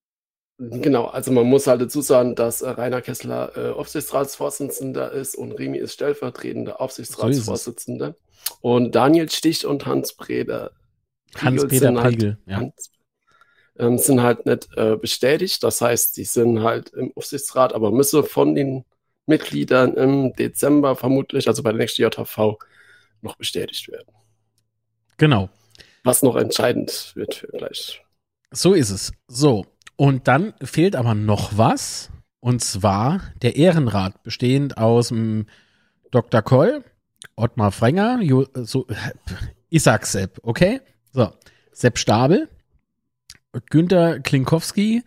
Genau, also man muss halt dazu sagen, dass äh, Rainer Kessler äh, Aufsichtsratsvorsitzender ist und Remi ist stellvertretender Aufsichtsratsvorsitzender. Und Daniel Stich und Hans Breder Hans-Peter sind halt- ja. Hans, ähm, sind halt nicht äh, bestätigt. Das heißt, die sind halt im Aufsichtsrat, aber müssen von den Mitgliedern im Dezember vermutlich, also bei der nächsten JHV, noch bestätigt werden. Genau. Was noch entscheidend wird für gleich. So ist es. So. Und dann fehlt aber noch was. Und zwar der Ehrenrat, bestehend aus dem Dr. Koll, Ottmar Frenger, jo, so, Isaac Sepp, okay? So. Sepp Stabel, Günther Klinkowski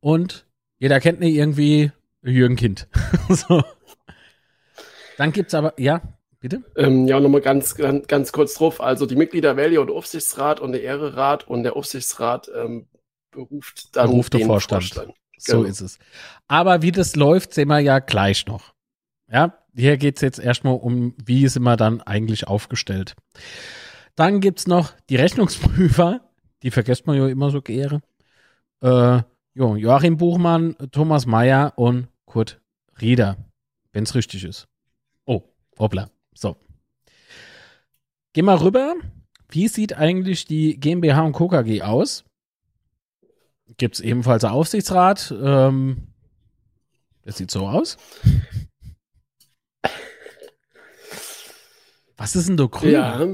und jeder kennt ihn irgendwie Jürgen Kind. [LAUGHS] so. Dann gibt's aber, ja, bitte? Ähm, ja, nochmal ganz, ganz, ganz kurz drauf. Also die Mitglieder wählen den Aufsichtsrat und der Ehrerat und der Aufsichtsrat ähm, beruft dann Beruft der den Vorstand. So Genau. ist es. Aber wie das läuft, sehen wir ja gleich noch. Ja, hier geht's jetzt erstmal um, wie sind wir dann eigentlich aufgestellt. Dann gibt's noch die Rechnungsprüfer, die vergisst man ja immer so gerne. Äh, jo, Joachim Buchmann, Thomas Mayer und Kurt Rieder, wenn's richtig ist. Oh, hoppla. So. Geh mal rüber. Wie sieht eigentlich die GmbH und Co. KG aus? Gibt es ebenfalls einen Aufsichtsrat. Ähm, das sieht so aus. Was ist denn da grün? Ja,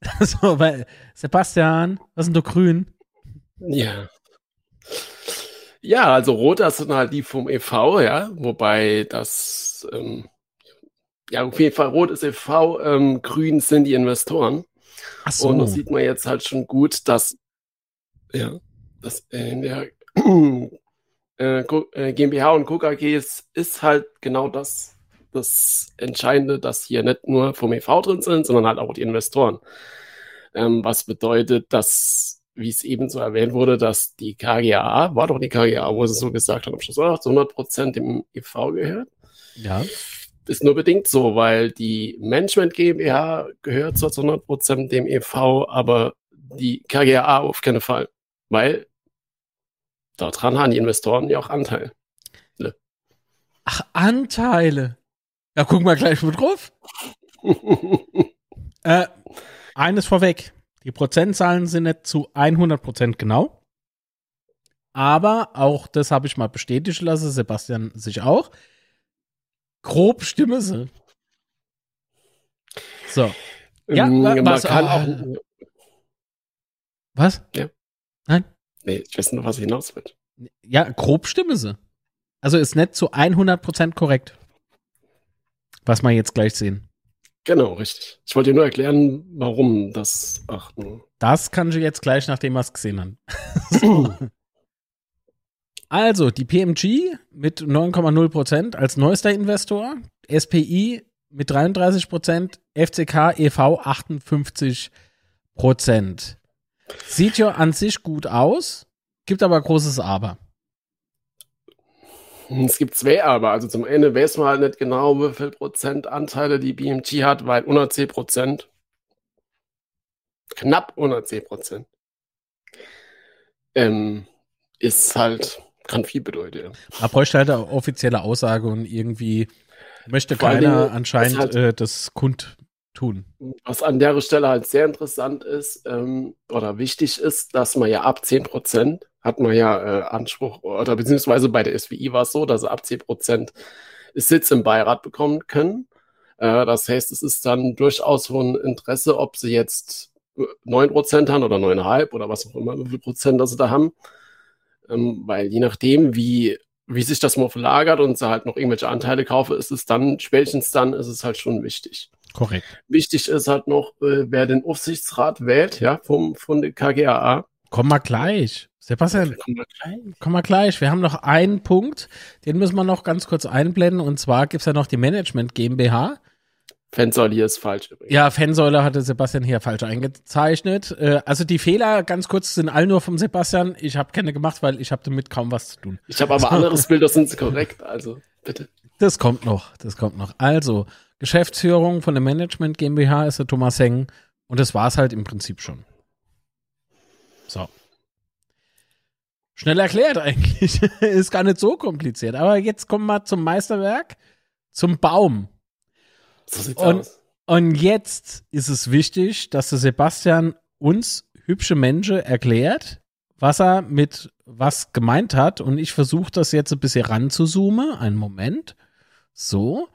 [LAUGHS] So, weil, Sebastian, was ist denn da grün? ja. Ja, also rot, das sind halt die vom e.V., ja, wobei das, ähm, ja, auf jeden Fall rot ist e.V., ähm, grün sind die Investoren. Ach so. Und das sieht man jetzt halt schon gut, dass, ja, dass in der [CLEARS THROAT] äh, äh, GmbH und Co. KG ist, ist halt genau das, das Entscheidende, dass hier nicht nur vom EV drin sind, sondern halt auch die Investoren. Ähm, was bedeutet, dass, wie es eben so erwähnt wurde, dass die KGAA, war doch die KGAA, wo sie so gesagt haben, am Schluss, zu 100 Prozent dem EV gehört. ja. Ist nur bedingt so, weil die Management GmbH gehört zwar zu 100% dem EV, aber die KGAA auf keinen Fall. Weil daran haben die Investoren ja auch Anteil. Ach, Anteile. Ja, gucken wir gleich mal drauf. [LAUGHS] Äh, eines vorweg. Die Prozentzahlen sind nicht zu 100% genau. Aber auch das habe ich mal bestätigen lassen, Sebastian sich auch. Grob stimme sie. So. Ja, Ähm, wa- man was- kann auch. Was? Nee, ich weiß nur, was ich hinaus will. Ja, grob stimme sie. Also ist nicht zu 100% korrekt. Was wir jetzt gleich sehen. Genau, richtig. Ich wollte dir nur erklären, warum das. Ach, nur. Das kann ich jetzt gleich, nachdem wir es gesehen haben. [LAUGHS] So. Also, die PMG mit 9,0% als neuester Investor, SPI mit 33%, FCK e.V. 58%. Sieht ja an sich gut aus, gibt aber großes Aber. Es gibt zwei aber. Also zum Ende weiß man halt nicht genau, wie viel Prozent Anteile die BMG hat, weil unter 10 Prozent. Knapp unter 10 Prozent. Ähm, ist halt, kann viel bedeuten. Da bräuchte halt eine offizielle Aussage und irgendwie möchte Vor keiner anscheinend hat- äh, das kundtun. Was an der Stelle halt sehr interessant ist ähm, oder wichtig ist, dass man ja ab 10 Prozent hat man ja äh, Anspruch oder beziehungsweise bei der SWI war es so, dass sie ab 10 Prozent Sitz im Beirat bekommen können. Äh, das heißt, es ist dann durchaus von Interesse, ob sie jetzt äh, 9 Prozent haben oder 9,5 oder was auch immer, wie viel Prozent das sie da haben. Ähm, weil je nachdem, wie, wie sich das mal verlagert und sie halt noch irgendwelche Anteile kaufen, ist es dann, spätestens dann ist es halt schon wichtig. Korrekt. Wichtig ist halt noch, äh, wer den Aufsichtsrat wählt, ja, vom, von der KGAA. Komm mal gleich. Sebastian, Kommen wir gleich. komm mal gleich. Wir haben noch einen Punkt, den müssen wir noch ganz kurz einblenden. Und zwar gibt es ja noch die Management GmbH. Fenster hier ist falsch übrigens. Ja, Fansäule hatte Sebastian hier falsch eingezeichnet. Äh, also die Fehler, ganz kurz, sind all nur vom Sebastian. Ich habe keine gemacht, weil ich habe damit kaum was zu tun. Ich habe aber anderes Bild, das sind korrekt, also bitte. Das kommt noch, das kommt noch. Also, Geschäftsführung von der Management GmbH ist der Thomas Heng und das war's halt im Prinzip schon. So. Schnell erklärt eigentlich. [LAUGHS] ist gar nicht so kompliziert. Aber jetzt kommen wir zum Meisterwerk, zum Baum. So sieht's Und- aus. Und jetzt ist es wichtig, dass der Sebastian uns hübsche Menschen erklärt, was er mit was gemeint hat. Und ich versuche das jetzt ein bisschen ranzuzoomen. Einen Moment. So.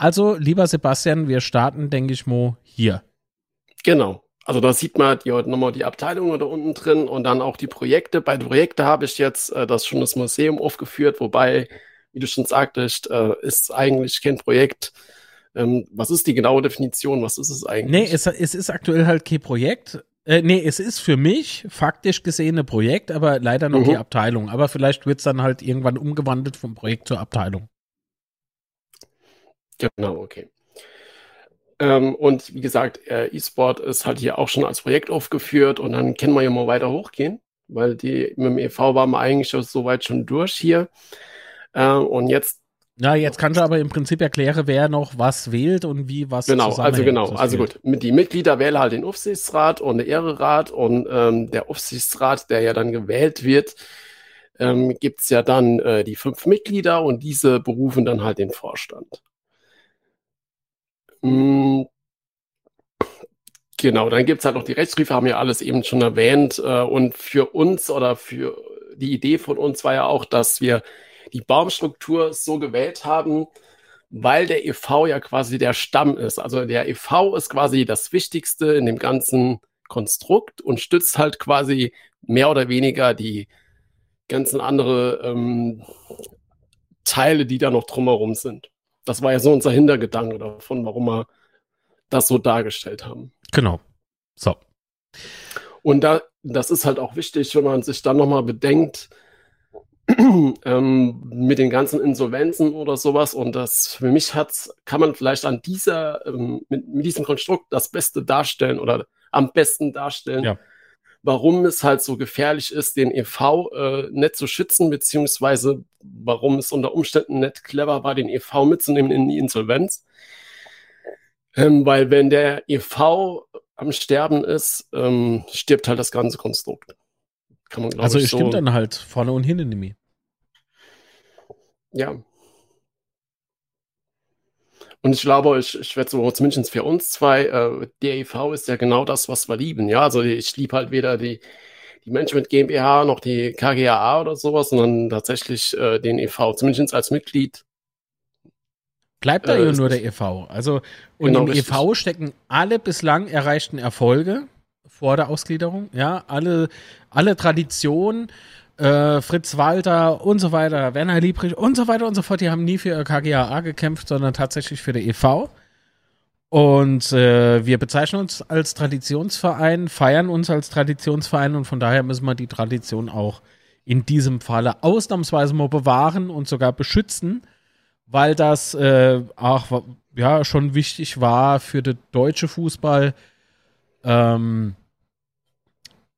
Also, lieber Sebastian, wir starten, denke ich mal, hier. Genau. Also da sieht man die, nochmal die Abteilungen da unten drin und dann auch die Projekte. Bei den Projekten habe ich jetzt äh, das schon das Museum aufgeführt, wobei, wie du schon sagtest, äh, ist eigentlich kein Projekt. Ähm, was ist die genaue Definition? Was ist es eigentlich? Nee, es, es ist aktuell halt kein Projekt. Äh, nee, es ist für mich faktisch gesehen ein Projekt, aber leider noch Mhm. die Abteilung. Aber vielleicht wird es dann halt irgendwann umgewandelt vom Projekt zur Abteilung. Genau, okay. Ähm, und wie gesagt, äh, E-Sport ist halt hier auch schon als Projekt aufgeführt und dann können wir ja mal weiter hochgehen, weil die mit dem EV waren wir eigentlich schon soweit schon durch hier. Äh, und jetzt, Ja, jetzt kannst du aber im Prinzip erklären, wer noch was wählt und wie was genau, also genau, also gut. Mit die Mitglieder wählen halt den Aufsichtsrat und den Ehrerat und ähm, der Aufsichtsrat, der ja dann gewählt wird, ähm, gibt es ja dann äh, die fünf Mitglieder und diese berufen dann halt den Vorstand. Mm, Genau, dann gibt es halt noch die Rechtsbriefe, haben ja alles eben schon erwähnt. Äh, und für uns oder für die Idee von uns war ja auch, dass wir die Baumstruktur so gewählt haben, weil der EV ja quasi der Stamm ist. Also der EV ist quasi das Wichtigste in dem ganzen Konstrukt und stützt halt quasi mehr oder weniger die ganzen andere ähm, Teile, die da noch drumherum sind. Das war ja so unser Hintergedanke davon, warum wir das so dargestellt haben. Genau. So. Und da, das ist halt auch wichtig, wenn man sich dann nochmal bedenkt, [CLEARS THROAT] ähm, mit den ganzen Insolvenzen oder sowas. Und das für mich hat's, kann man vielleicht an dieser, ähm, mit, mit, diesem Konstrukt das Beste darstellen oder am besten darstellen, ja. Warum es halt so gefährlich ist, den EV äh, nicht zu schützen, beziehungsweise warum es unter Umständen nicht clever war, den EV mitzunehmen in die Insolvenz. Ähm, weil wenn der EV am Sterben ist, ähm, stirbt halt das ganze Konstrukt. Kann man, also es so stimmt dann halt vorne und hinten nämlich. Ja. Und ich glaube, ich, ich werde so zumindest für uns zwei, äh, DEV ist ja genau das, was wir lieben. Ja, also ich liebe halt weder die, die Management GmbH noch die KGAA oder sowas, sondern tatsächlich äh, den EV, zumindest als Mitglied. Bleibt da äh, nur der EV. Also, und genau, im richtig. EV stecken alle bislang erreichten Erfolge vor der Ausgliederung, ja, alle, alle Traditionen, äh, Fritz Walter und so weiter, Werner Liebrich und so weiter und so fort, die haben nie für KGAA gekämpft, sondern tatsächlich für den EV. Und äh, wir bezeichnen uns als Traditionsverein, feiern uns als Traditionsverein und von daher müssen wir die Tradition auch in diesem Falle ausnahmsweise mal bewahren und sogar beschützen, weil das äh, auch ja schon wichtig war für den deutschen Fußball. Ähm,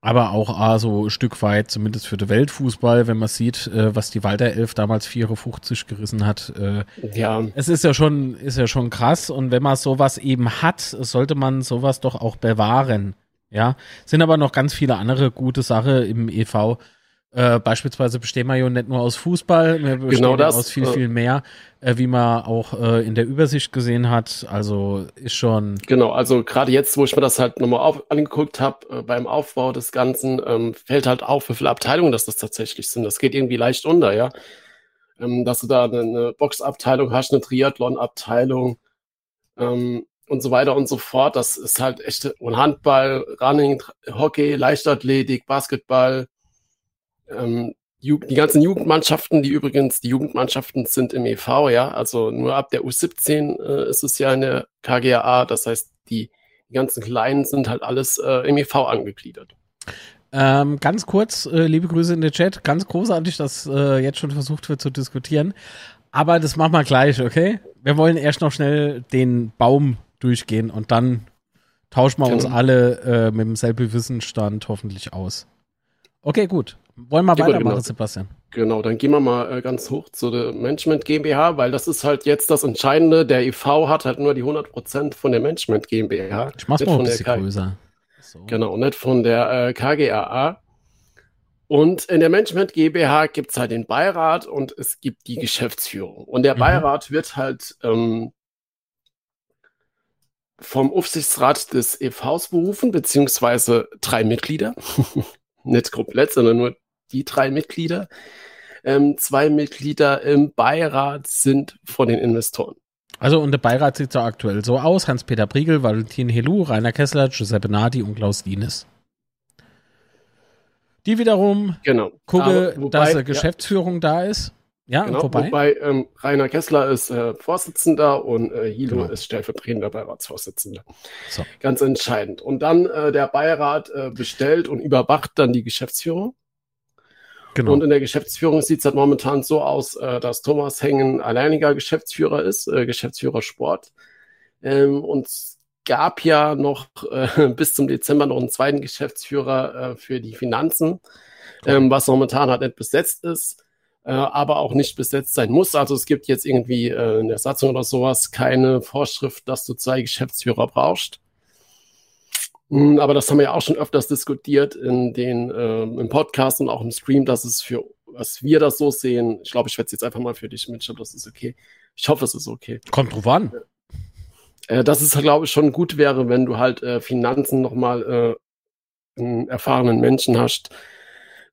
aber auch ah, so ein Stück weit, zumindest für den Weltfußball, wenn man sieht, äh, was die Walter Elf damals 54 gerissen hat. Äh, ja. Es ist ja schon, ist ja schon krass. Und wenn man sowas eben hat, sollte man sowas doch auch bewahren. Ja. Sind aber noch ganz viele andere gute Sachen im EV. Äh, beispielsweise bestehen wir ja nicht nur aus Fußball, wir bestehen genau das, aus viel, viel mehr, äh, wie man auch äh, in der Übersicht gesehen hat. Also ist schon. Genau, also gerade jetzt, wo ich mir das halt nochmal auf, angeguckt habe, äh, beim Aufbau des Ganzen, ähm, fällt halt auf, wie viele Abteilungen das, das tatsächlich sind. Das geht irgendwie leicht unter, ja. Ähm, dass du da eine, eine Boxabteilung hast, eine Triathlon-Abteilung ähm, und so weiter und so fort. Das ist halt echt und Handball, Running, Hockey, Leichtathletik, Basketball, ähm, die ganzen Jugendmannschaften, die übrigens, die Jugendmannschaften sind im EV, ja, also nur ab der U17 äh, ist es ja in der KGAA, das heißt, die, die ganzen Kleinen sind halt alles äh, im EV angegliedert. Ähm, ganz kurz, äh, liebe Grüße in der Chat, ganz großartig, dass äh, jetzt schon versucht wird zu diskutieren, aber das machen wir gleich, okay? Wir wollen erst noch schnell den Baum durchgehen und dann tauschen wir genau. uns alle äh, mit demselben Wissensstand hoffentlich aus. Okay, gut. Wollen wir ja, weitermachen, genau. Sebastian? Genau, dann gehen wir mal äh, ganz hoch zu der Management GmbH, weil das ist halt jetzt das Entscheidende. Der EV hat halt nur die 100% von der Management GmbH. Ich mach's mal ein bisschen größer. So. Genau, nicht von der äh, KGAA. Und in der Management GmbH gibt es halt den Beirat und es gibt die Geschäftsführung. Und der mhm. Beirat wird halt ähm, vom Aufsichtsrat des EVs berufen, beziehungsweise drei Mitglieder. [LAUGHS] nicht komplett, sondern nur die drei Mitglieder. Ähm, zwei Mitglieder im Beirat sind von den Investoren. Also und der Beirat sieht so aktuell so aus: Hans-Peter Briegel, Valentin Helu, Rainer Kessler, Giuseppe Nadi und Klaus Dienes. Die wiederum genau. gucke, wobei, dass eine Geschäftsführung ja. da ist. Ja, genau, wobei, wobei ähm, Rainer Kessler ist äh, Vorsitzender und äh, Hilo genau. ist stellvertretender Beiratsvorsitzender. So. Ganz entscheidend. Und dann äh, der Beirat äh, bestellt und überwacht dann die Geschäftsführung. Genau. Und in der Geschäftsführung sieht es halt momentan so aus, äh, dass Thomas Hengen alleiniger Geschäftsführer ist, äh, Geschäftsführer Sport. Ähm, und es gab ja noch äh, [LAUGHS] bis zum Dezember noch einen zweiten Geschäftsführer äh, für die Finanzen, ähm, was momentan halt nicht besetzt ist äh, aber auch nicht besetzt sein muss. Also es gibt jetzt irgendwie äh, in der Satzung oder sowas keine Vorschrift, dass du zwei Geschäftsführer brauchst. Mm, aber das haben wir ja auch schon öfters diskutiert in den, äh, im Podcast und auch im Stream, dass es für, was wir das so sehen, ich glaube, ich werde es jetzt einfach mal für dich mit, das ist okay. Ich hoffe, es ist okay. Kommt drauf an. Äh, dass es, glaube ich, schon gut wäre, wenn du halt äh, Finanzen nochmal äh, einen erfahrenen Menschen hast,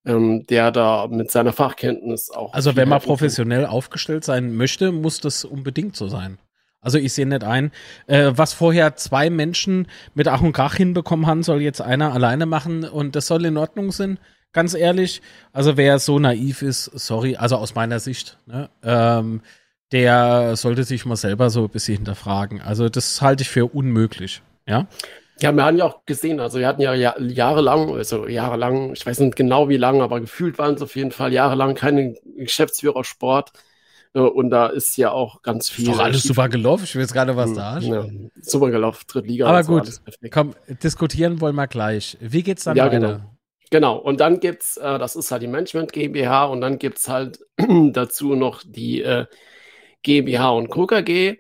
ähm, der da mit seiner Fachkenntnis auch. Also wenn man professionell aufgestellt sein möchte, muss das unbedingt so sein. Also ich sehe nicht ein, äh, was vorher zwei Menschen mit Ach und Krach hinbekommen haben, soll jetzt einer alleine machen und das soll in Ordnung sein. Ganz ehrlich, also wer so naiv ist, sorry, also aus meiner Sicht, ne, ähm, der sollte sich mal selber so ein bisschen hinterfragen. Also das halte ich für unmöglich, ja. Ja, wir haben ja auch gesehen, also wir hatten ja jahrelang, also jahrelang, ich weiß nicht genau wie lange, aber gefühlt waren es auf jeden Fall jahrelang keine Geschäftsführer Sport. Äh, und da ist ja auch ganz viel. Ist doch alles super gelaufen. Ich will jetzt gerade was hm, da. Ja, super gelaufen, Drittliga. Aber gut, komm, diskutieren wollen wir gleich. Wie geht's dann ja, weiter? Genau. Genau, und dann gibt's, äh, das ist halt die Management GmbH und dann gibt's halt [CLEARS THROAT] dazu noch die äh, GmbH und Co. KG.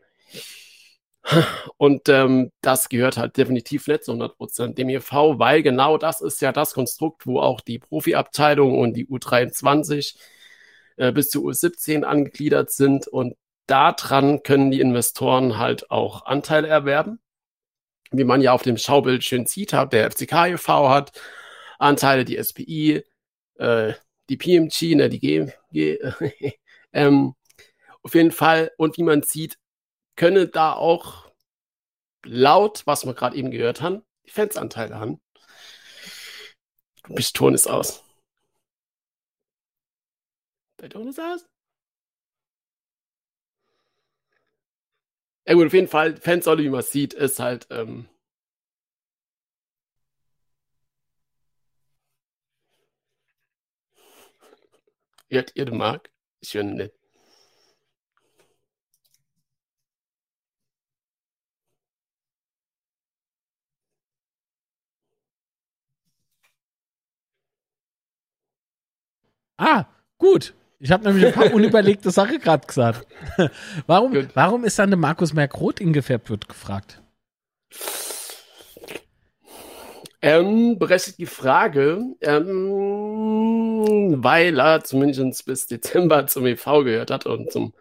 Und ähm, das gehört halt definitiv nicht zu 100% dem EV, weil genau das ist ja das Konstrukt, wo auch die Profiabteilung und die U23 äh, bis zu U17 angegliedert sind. Und daran können die Investoren halt auch Anteile erwerben. Wie man ja auf dem Schaubild schön sieht, hat der FCK e.V. hat Anteile, die SPI, äh, die PMG, ne, die G, G [LAUGHS] ähm, auf jeden Fall. Und wie man sieht, können da auch laut, was wir gerade eben gehört haben, die Fansanteile haben. Du bist Ton ist aus. Der Ton ist aus? Ja gut, auf jeden Fall, Fansäule, wie man sieht, ist halt ähm, Hört ihr den Mark? Ich höre nicht. Ah, gut. Ich habe nämlich ein paar [LAUGHS] unüberlegte Sachen gerade gesagt. [LAUGHS] warum, warum ist dann der Markus Merck rot ingefärbt, wird gefragt. Ähm, berechtigt die Frage, ähm, weil er zumindest bis Dezember zum EV gehört hat und zum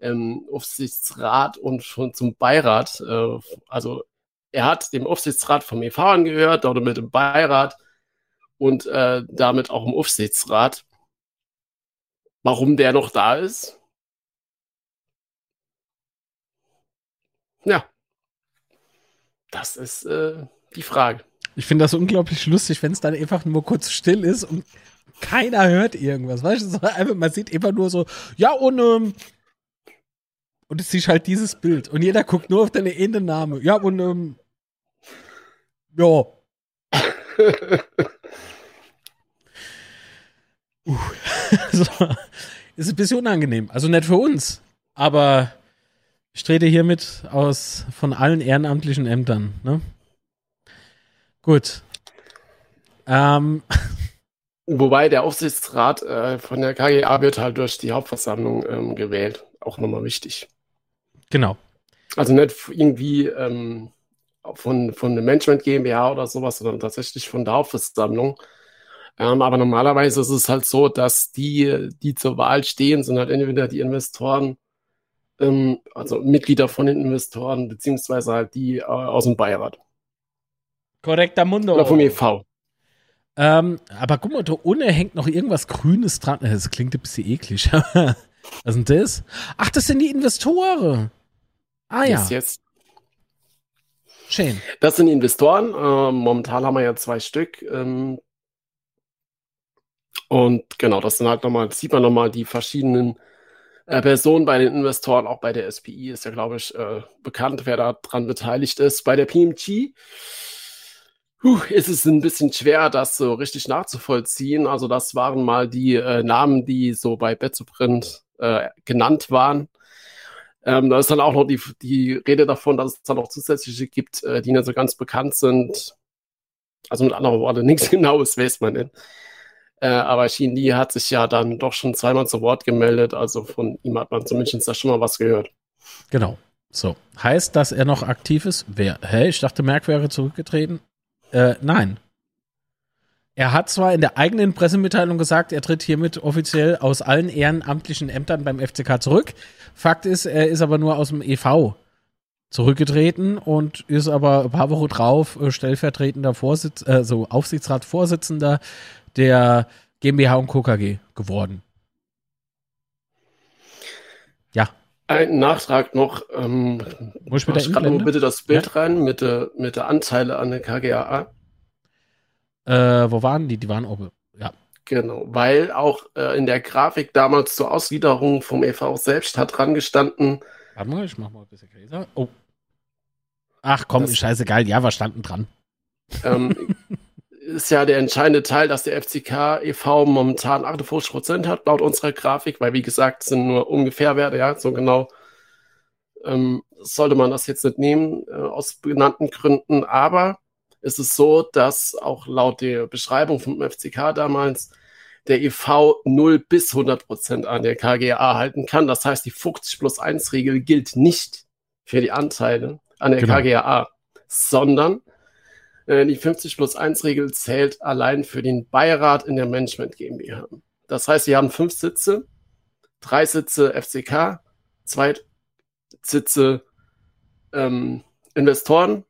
ähm, Aufsichtsrat und schon zum Beirat. Äh, also er hat dem Aufsichtsrat vom EV angehört oder mit dem Beirat und äh, damit auch im Aufsichtsrat. Warum der noch da ist? Ja, das ist äh, die Frage. Ich finde das unglaublich lustig, wenn es dann einfach nur kurz still ist und keiner hört irgendwas. Weißt du, einfach, man sieht immer nur so, ja, und, ähm, und es ist halt dieses Bild. Und jeder guckt nur auf deine Name. Ja, und, ähm, ja. [LAUGHS] uh. [LAUGHS] so. Ist ein bisschen unangenehm. Also nicht für uns, aber ich trete hiermit aus von allen ehrenamtlichen Ämtern. Ne? Gut. Ähm. [LAUGHS] Wobei der Aufsichtsrat äh, von der KGA wird halt durch die Hauptversammlung ähm, gewählt. Auch nochmal wichtig. Genau. Also nicht irgendwie ähm, von, von der Management GmbH oder sowas, sondern tatsächlich von der Hauptversammlung. Ähm, aber normalerweise ist es halt so, dass die, die zur Wahl stehen, sind halt entweder die Investoren, ähm, also Mitglieder von den Investoren, beziehungsweise halt die äh, aus dem Beirat. Korrekter Mundo. Oder vom EV. Ähm, aber guck mal, da unten hängt noch irgendwas Grünes dran. Das klingt ein bisschen eklig. [LAUGHS] Was ist denn das? Ach, das sind die Investoren. Ah ja. Yes, yes. Schön. Das sind die Investoren. Äh, momentan haben wir ja zwei Stück. Ähm, und genau, das sind halt nochmal, sieht man nochmal die verschiedenen äh, Personen bei den Investoren, auch bei der SPI ist ja, glaube ich, äh, bekannt, wer da dran beteiligt ist. Bei der PMG puh, ist es ein bisschen schwer, das so richtig nachzuvollziehen. Also das waren mal die äh, Namen, die so bei Betzoprint äh, genannt waren. Ähm, da ist dann auch noch die, die Rede davon, dass es dann noch zusätzliche gibt, äh, die nicht so ganz bekannt sind. Also mit anderen Worten, [LAUGHS] nichts Genaues weiß man nicht. Äh, aber Shinli hat sich ja dann doch schon zweimal zu Wort gemeldet. Also von ihm hat man zumindest da schon mal was gehört. Genau. So. Heißt, dass er noch aktiv ist? Wer? Hä? Ich dachte, Merck wäre zurückgetreten. Äh, nein. Er hat zwar in der eigenen Pressemitteilung gesagt, er tritt hiermit offiziell aus allen ehrenamtlichen Ämtern beim FCK zurück. Fakt ist, er ist aber nur aus dem EV zurückgetreten und ist aber ein paar Wochen drauf äh, stellvertretender Vorsitz, äh, so Aufsichtsratsvorsitzender der GmbH und Co. KG geworden. Ja. Ein Nachtrag noch. Ähm, Muss ich grad mal einblenden? bitte das Bild rein mit der, mit der Anteile an der KGAA. Äh, wo waren die? Die waren oben. Ja. Genau, weil auch äh, in der Grafik damals zur Ausgliederung vom EV selbst hat dran gestanden, Warte mal, ich mach mal ein bisschen größer. Oh. Ach komm, Das- scheißegal. Ja, was standen dran? ähm, [LAUGHS] ist ja der entscheidende Teil, dass der FCK e.V. momentan 58 Prozent hat, laut unserer Grafik, weil wie gesagt, es sind nur ungefähr Werte, ja, so genau ähm, sollte man das jetzt nicht nehmen, äh, aus benannten Gründen, aber es ist so, dass auch laut der Beschreibung vom FCK damals der EV 0 bis 100 Prozent an der KGA halten kann. Das heißt, die 50 plus 1 Regel gilt nicht für die Anteile an der Genau. KGA, sondern die 50 plus 1 Regel zählt allein für den Beirat in der Management GmbH. Das heißt, wir haben fünf Sitze, drei Sitze FCK, zwei Sitze ähm, Investoren.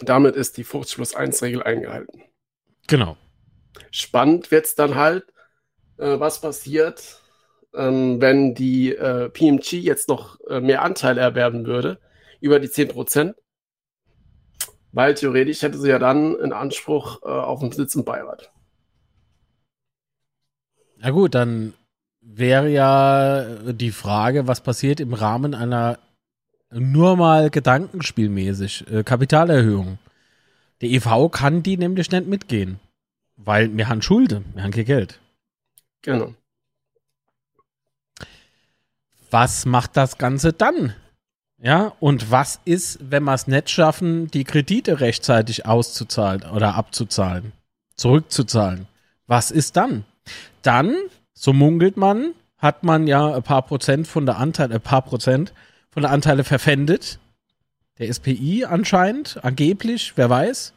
Damit ist die 50 plus 1 Regel eingehalten. Genau. Spannend wird es dann halt, äh, was passiert, ähm, wenn die äh, PMG jetzt noch äh, mehr Anteile erwerben würde, über die 10%. Weil theoretisch hätte sie ja dann in Anspruch äh, auf einen Sitz im Beirat. Na gut, dann wäre ja die Frage, was passiert im Rahmen einer nur mal gedankenspielmäßig äh, Kapitalerhöhung. Der EV kann die nämlich nicht mitgehen, weil wir haben Schulden, wir haben kein Geld. Genau. Was macht das Ganze dann? Ja, und was ist, wenn wir es nicht schaffen, die Kredite rechtzeitig auszuzahlen oder abzuzahlen, zurückzuzahlen? Was ist dann? Dann, so munkelt man, hat man ja ein paar Prozent von der Anteile, ein paar Prozent von der Anteile verpfändet. Der SPI anscheinend, angeblich, wer weiß.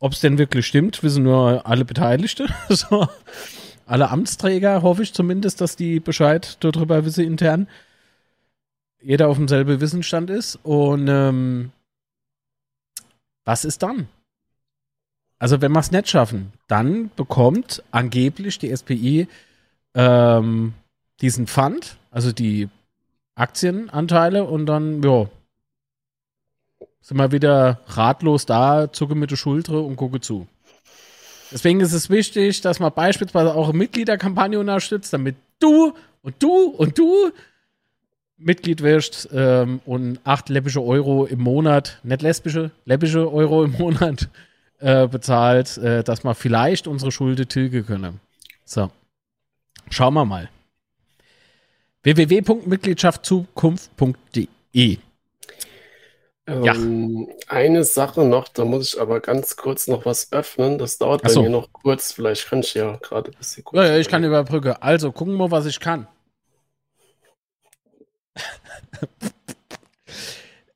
Ob es denn wirklich stimmt, wissen nur alle Beteiligten. [LAUGHS] so. Alle Amtsträger hoffe ich zumindest, dass die Bescheid darüber wissen intern. Jeder auf demselben Wissensstand ist. Und ähm, was ist dann? Also, wenn wir es nicht schaffen, dann bekommt angeblich die SPI ähm, diesen Pfand, also die Aktienanteile, und dann, ja, sind wir wieder ratlos da, zucke mit der Schulter und gucke zu. Deswegen ist es wichtig, dass man beispielsweise auch eine Mitgliederkampagne unterstützt, damit du und du und du Mitglied wirst ähm, und acht läppische Euro im Monat, nicht lesbische, läppische Euro im Monat äh, bezahlt, äh, dass wir vielleicht unsere Schulden tilgen können. So. Schauen wir mal. www.mitgliedschaftzukunft.de Ja. Ähm, Eine Sache noch, da muss ich aber ganz kurz noch was öffnen. Das dauert Ach bei so. mir noch kurz. Vielleicht kann ich ja gerade ein bisschen kurz. Ja, ja, ich kann überbrücke. Also, gucken wir, was ich kann.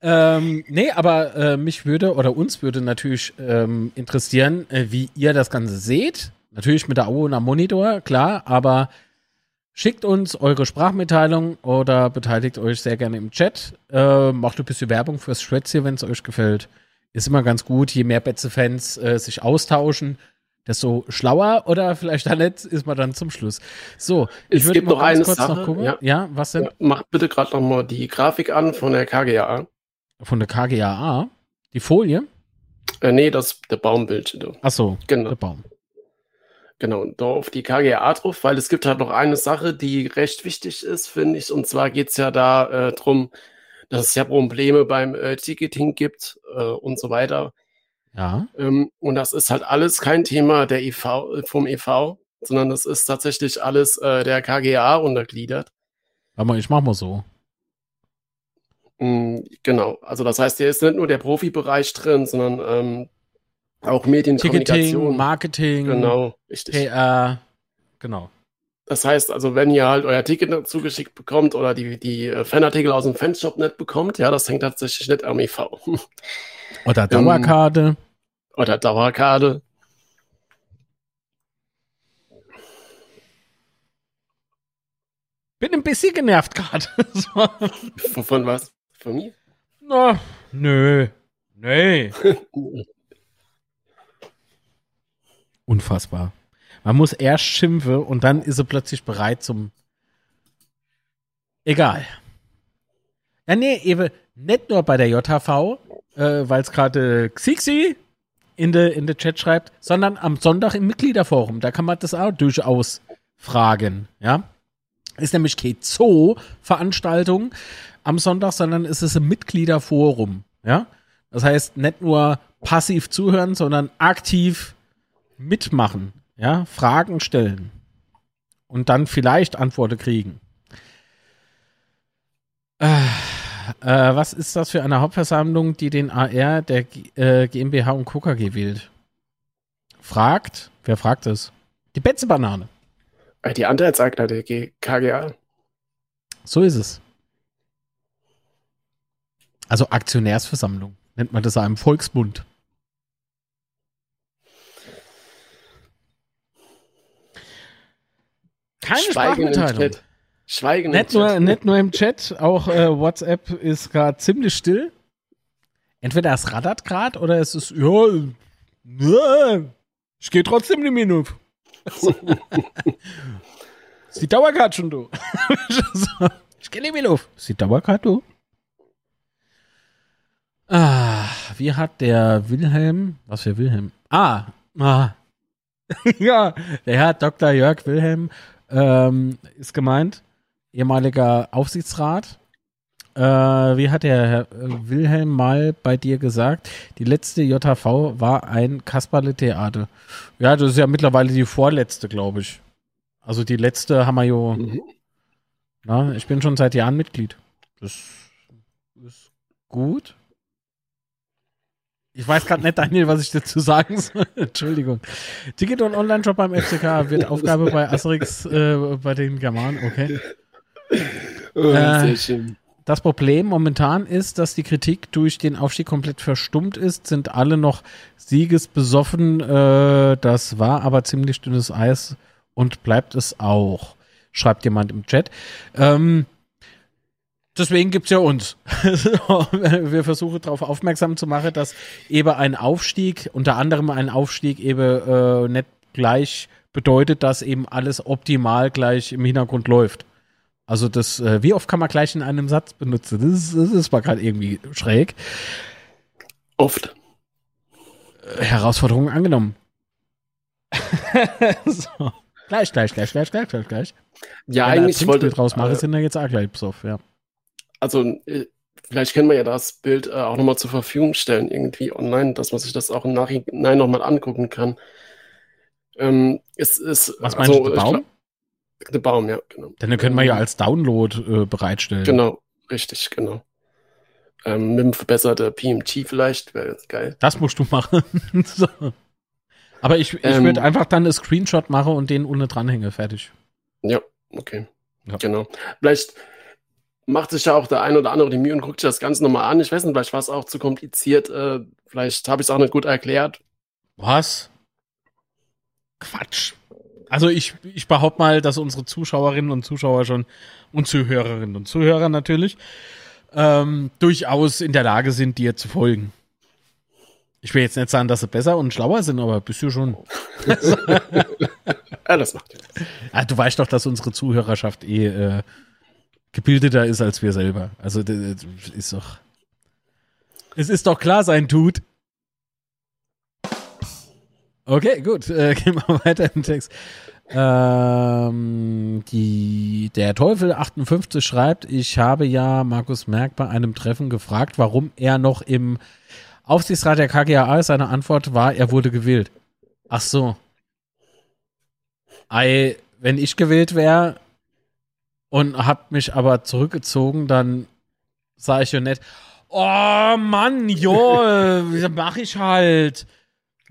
Ähm, nee, aber äh, mich würde oder uns würde natürlich ähm, interessieren, äh, wie ihr das Ganze seht. Natürlich mit der Augen am Monitor, klar, aber schickt uns eure Sprachmitteilung oder beteiligt euch sehr gerne im Chat. Äh, macht ein bisschen Werbung fürs Schwätz wenn es euch gefällt. Ist immer ganz gut, je mehr Betze-Fans äh, sich austauschen, desto schlauer oder vielleicht dann nicht, ist man dann zum Schluss. So, ich Es würde noch eine kurz Sache, noch gucken. ja. Ja, was denn? Ja, mach bitte gerade noch mal die Grafik an von der KGA. Von der KGAA? Die Folie? Äh, nee, das der Baumbildchen. du. Achso, Genau. der Baum. Genau, da auf die KGA drauf, weil es gibt halt noch eine Sache, die recht wichtig ist, finde ich. Und zwar geht's ja da äh, drum, dass es ja Probleme beim äh, Ticketing gibt äh, und so weiter. Ja. Ähm, und das ist halt alles kein Thema der EV, vom EV, sondern das ist tatsächlich alles äh, der KGA untergliedert. Mal, ich mach mal so. Mm, genau, also das heißt, hier ist nicht nur der Profibereich drin, sondern ähm, auch Ticketing, Medienkommunikation. Marketing, Genau, richtig. PR. Genau. Das heißt also, wenn ihr halt euer Ticket zugeschickt bekommt oder die, die äh, Fanartikel aus dem Fanshop nicht bekommt, ja, das hängt tatsächlich nicht am EV. Oder Ähm, Dauerkarte. Oder Dauerkarte. Bin ein bisschen genervt gerade. [LAUGHS] so. Von, von was? Von mir? Na, nö. Nee. [LAUGHS] Unfassbar. Man muss erst schimpfen und dann ist er plötzlich bereit zum. Egal. Ja, nee, eben nicht nur bei der JHV, äh, weil es gerade Xixi in der in de Chat schreibt, sondern am Sonntag im Mitgliederforum. Da kann man das auch durchaus fragen. Ja. Ist nämlich keine Zoo-Veranstaltung am Sonntag, sondern es ist ein Mitgliederforum. Ja. Das heißt, nicht nur passiv zuhören, sondern aktiv mitmachen. Ja. Fragen stellen. Und dann vielleicht Antworten kriegen. Äh, äh, was ist das für eine Hauptversammlung, die den AR der äh, GmbH und KKG wählt? Fragt, wer fragt es? Die Betze-Banane. Äh, die Anteilseigner der G KGA. So ist es. Also Aktionärsversammlung nennt man das im Volksbund. Keine Schweigen Sprachmitteilung. Schweigen Nicht nur, nicht nur im Chat, auch äh, WhatsApp ist gerade ziemlich still. Entweder es rattert gerade oder es ist, ja, ich gehe trotzdem nicht mehr auf. ist die [LAUGHS] Dauerkarte schon du. [LAUGHS] ich gehe nicht mehr auf. Ist die Dauerkarte du? Ah, wie hat der Wilhelm, was für Wilhelm? Ah, ah. [LAUGHS] ja, der Herr Dr. Jörg Wilhelm ähm, ist gemeint ehemaliger Aufsichtsrat. Äh, wie hat der Herr äh, Wilhelm mal bei dir gesagt? Die letzte JHV war ein Kasperle-Theater. Ja, das ist ja mittlerweile die vorletzte, glaube ich. Also die letzte haben wir ja. Mhm. Na, ich bin schon seit Jahren Mitglied. Das ist gut. Ich weiß gerade nicht, Daniel, was ich dazu sagen soll. [LAUGHS] Entschuldigung. Ticket und Online-Shop beim FCK wird [LAUGHS] Aufgabe bei Asterix äh, bei den Germanen. Okay. Oh, äh, das Problem momentan ist, dass die Kritik durch den Aufstieg komplett verstummt ist, sind alle noch siegesbesoffen. Äh, das war aber ziemlich dünnes Eis und bleibt es auch, schreibt jemand im Chat. Ähm, deswegen gibt es ja uns. [LAUGHS] Wir versuchen darauf aufmerksam zu machen, dass eben ein Aufstieg, unter anderem ein Aufstieg eben äh, nicht gleich bedeutet, dass eben alles optimal gleich im Hintergrund läuft. Also das, äh, wie oft kann man gleich in einem Satz benutzen? Das ist, das ist mal gerade irgendwie schräg. Oft. Äh, Herausforderung angenommen. [LAUGHS] so. Gleich, gleich, gleich, gleich, gleich, gleich, gleich. Ja, Wenn eigentlich wollte draus machen, äh, sind da jetzt auch gleich besoff, ja. Also äh, vielleicht können wir ja das Bild äh, auch nochmal zur Verfügung stellen, irgendwie online, dass man sich das auch im Nachhinein nochmal angucken kann. Ähm, es ist, Was meinst also, du, Baum? Der Baum, ja, genau. Denn den können wir ja als Download äh, bereitstellen. Genau, richtig, genau. Ähm, mit einem verbesserten PMT vielleicht, wäre jetzt geil. Das musst du machen. [LAUGHS] so. Aber ich, ich ähm, würde einfach dann einen Screenshot machen und den unten dranhängen, fertig. Ja, okay. Ja. Genau. Vielleicht macht sich ja auch der ein oder andere die Mühe und guckt sich das Ganze nochmal an. Ich weiß nicht, vielleicht war es auch zu kompliziert. Äh, vielleicht habe ich es auch nicht gut erklärt. Was? Quatsch. Also ich, ich behaupte mal, dass unsere Zuschauerinnen und Zuschauer schon und Zuhörerinnen und Zuhörer natürlich ähm, durchaus in der Lage sind, dir zu folgen. Ich will jetzt nicht sagen, dass sie besser und schlauer sind, aber bist du schon. [LAUGHS] ja, das macht ja. Ah, du weißt doch, dass unsere Zuhörerschaft eh äh, gebildeter ist als wir selber. Also das ist doch. Es ist doch klar, sein Tut. Okay, gut. [LAUGHS] Äh, gehen wir weiter im Text. Ähm, die, der Teufel 58 schreibt, ich habe ja Markus Merck bei einem Treffen gefragt, warum er noch im Aufsichtsrat der KGAA ist. Seine Antwort war, er wurde gewählt. Ach so. Ei, wenn ich gewählt wäre und hab mich aber zurückgezogen, dann sage ich ja nicht, oh Mann, jo, [LAUGHS] mach ich halt.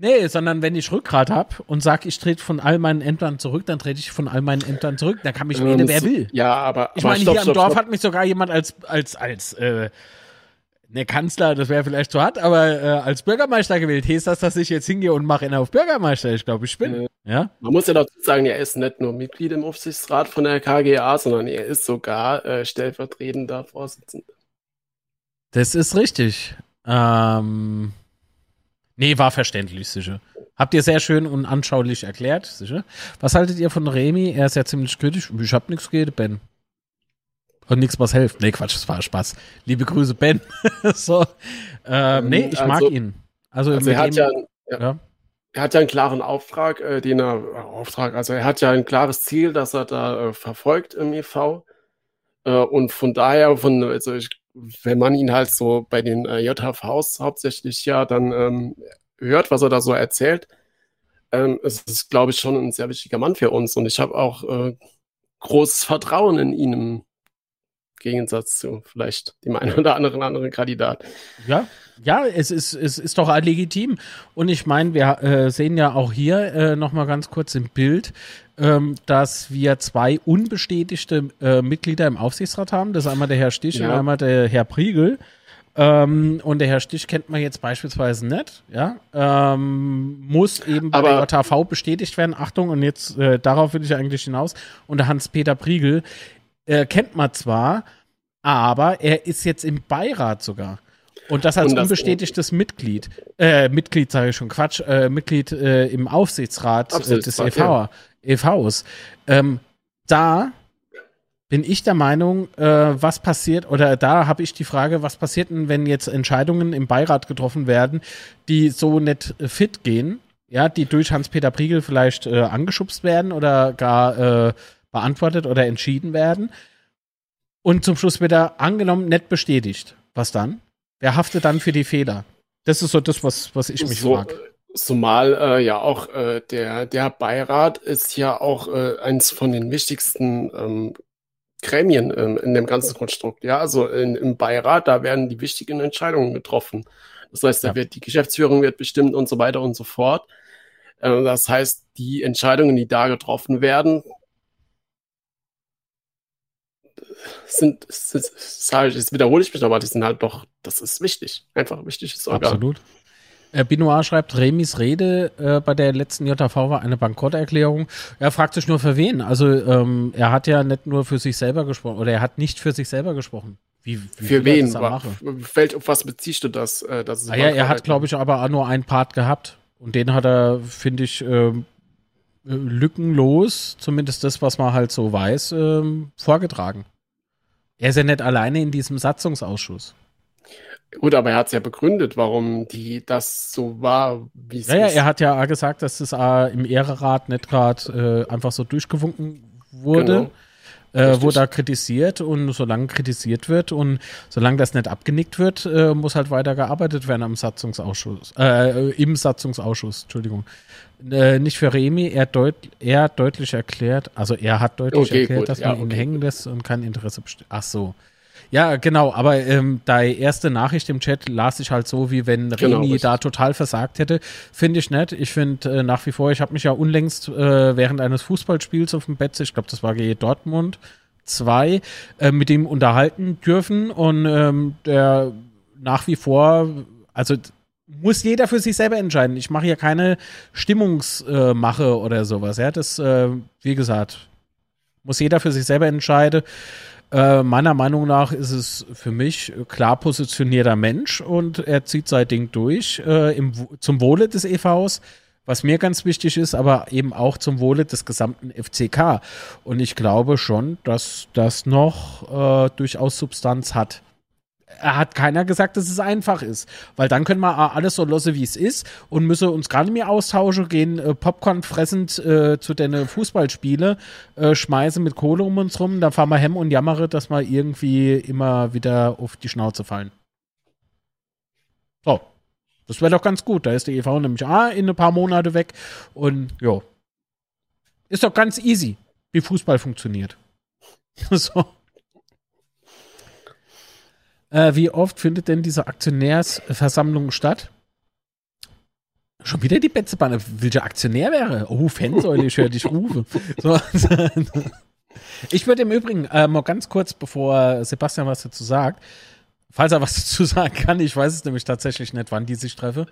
Nee, sondern wenn ich Rückgrat habe und sage, ich trete von all meinen Ämtern zurück, dann trete ich von all meinen Ämtern zurück. Da kann mich ähm, wer will. Ja, aber. Ich meine, hier stopp, im Dorf stopp. hat mich sogar jemand als, als, als, äh, ne Kanzler, das wäre vielleicht zu hart, aber äh, als Bürgermeister gewählt. Heißt das, dass ich jetzt hingehe und mache ihn auf Bürgermeister? Ich glaube, ich bin. Äh, ja? Man muss ja dazu sagen, er ist nicht nur Mitglied im Aufsichtsrat von der KGA, sondern er ist sogar äh, stellvertretender Vorsitzender. Das ist richtig. Ähm. Nee, war verständlich, sicher. Habt ihr sehr schön und anschaulich erklärt, sicher. Was haltet ihr von Remy? Er ist ja ziemlich kritisch. Ich hab nichts gegen Ben. Und nichts, was hilft. Nee, Quatsch, das war Spaß. Liebe Grüße, Ben. [LAUGHS] so. Ähm, nee, ich mag Also- ihn. Also, Also er hat ja, ja. ja. er hat ja einen klaren Auftrag, äh, den er, äh, Auftrag, also er hat ja ein klares Ziel, das er da äh, verfolgt im EV. Äh, und von daher, von, also ich, wenn man ihn halt so bei den äh, JHVs hauptsächlich ja dann ähm, hört, was er da so erzählt, ähm, es ist, glaube ich, schon ein sehr wichtiger Mann für uns. Und ich habe auch äh, großes Vertrauen in ihn im Gegensatz zu vielleicht dem einen oder anderen anderen Kandidat. Ja, ja, es ist, es ist doch legitim. Und ich meine, wir äh, sehen ja auch hier äh, nochmal ganz kurz im Bild, ähm, dass wir zwei unbestätigte äh, Mitglieder im Aufsichtsrat haben. Das ist einmal der Herr Stich und Ja. einmal der Herr Priegel. Ähm, und der Herr Stich kennt man jetzt beispielsweise nicht, ja. Ähm, muss eben bei Aber- der JHV bestätigt werden. Achtung, und jetzt äh, darauf will ich eigentlich hinaus. Und der Hans-Peter Priegel äh, kennt man zwar, aber er ist jetzt im Beirat sogar. Und das als Und das- unbestätigtes Mitglied. Äh, Mitglied sage ich schon, Quatsch, äh, Mitglied äh, im Aufsichtsrat, äh, des Aufsichtsrat, EV, EVs. Ähm, da bin ich der Meinung, äh, was passiert, oder da habe ich die Frage, was passiert denn, wenn jetzt Entscheidungen im Beirat getroffen werden, die so nicht fit gehen, ja, die durch Hans-Peter Priegel vielleicht äh, angeschubst werden oder gar äh, beantwortet oder entschieden werden und zum Schluss wird er angenommen nicht bestätigt. Was dann? Wer haftet dann für die Fehler? Das ist so das, was, was ich mich so, frage. Zumal äh, ja auch äh, der, der Beirat ist ja auch äh, eins von den wichtigsten ähm, Gremien ähm, in dem ganzen Konstrukt. Ja, also in, im Beirat, da werden die wichtigen Entscheidungen getroffen. Das heißt, da Ja. wird die Geschäftsführung wird bestimmt und so weiter und so fort. Äh, das heißt, die Entscheidungen, die da getroffen werden, sind, sind ich, jetzt wiederhole ich mich, aber die sind halt doch, das ist wichtig. Einfach ein wichtiges Organ. Absolut. Äh, Binoir schreibt, Remis Rede äh, bei der letzten JV war eine Bankrotterklärung. Er fragt sich nur für wen. Also ähm, er hat ja nicht nur für sich selber gesprochen, oder er hat nicht für sich selber gesprochen. Wie, wie Für wen? Wa- auf was beziehst du das? Äh, das Ah, ja, er hat, glaube ich, aber auch nur einen Part gehabt. Und den hat er, finde ich, ähm, äh, lückenlos, zumindest das, was man halt so weiß, ähm, vorgetragen. Er ist ja nicht alleine in diesem Satzungsausschuss. Gut, aber er hat es ja begründet, warum die das so war, wie es Ja, ja, ist. er hat ja auch gesagt, dass das im Ehrerat nicht gerade äh, einfach so durchgewunken wurde. Genau. Äh, wurde da kritisiert und solange kritisiert wird und solange das nicht abgenickt wird, äh, muss halt weiter gearbeitet werden am Satzungsausschuss, äh, im Satzungsausschuss, Entschuldigung. Äh, nicht für Remi, er, deut er hat deutlich erklärt, also er hat deutlich Okay, erklärt, gut, dass ja, man ihn okay, hängen gut. lässt und kein Interesse besteht. Ach so. Ja, genau, aber ähm, deine erste Nachricht im Chat las ich halt so, wie wenn Genau, richtig. da total versagt hätte. Finde ich nett. Ich finde äh, nach wie vor, ich habe mich ja unlängst äh, während eines Fußballspiels auf dem Bett, ich glaube, das war gegen Dortmund 2, äh, mit ihm unterhalten dürfen und ähm, der nach wie vor, also muss jeder für sich selber entscheiden. Ich mache hier keine Stimmungsmache äh, oder sowas. Ja, das, äh, wie gesagt, muss jeder für sich selber entscheiden. Äh, meiner Meinung nach ist es für mich klar positionierter Mensch und er zieht sein Ding durch äh, im, zum Wohle des EVs, was mir ganz wichtig ist, aber eben auch zum Wohle des gesamten FCK. Und ich glaube schon, dass das noch äh, durchaus Substanz hat. Er hat keiner gesagt, dass es einfach ist, weil dann können wir alles so losse, wie es ist und müssen uns gar nicht mehr austauschen, gehen äh, Popcorn fressend äh, zu den Fußballspiele, äh, schmeißen mit Kohle um uns rum, dann fahren wir hem und jammere, dass wir irgendwie immer wieder auf die Schnauze fallen. So, das wäre doch ganz gut. Da ist der EV nämlich ah, in ein paar Monate weg und ja, ist doch ganz easy, wie Fußball funktioniert. [LAUGHS] so. Äh, wie oft findet denn diese Aktionärsversammlung statt? Schon wieder die Betzebahn. Welcher Aktionär wäre? Oh, Fansäule, ich höre dich rufen. [LAUGHS] So. Ich würde im Übrigen äh, mal ganz kurz, bevor Sebastian was dazu sagt, falls er was [LAUGHS] dazu sagen kann, ich weiß es nämlich tatsächlich nicht, wann die sich treffen.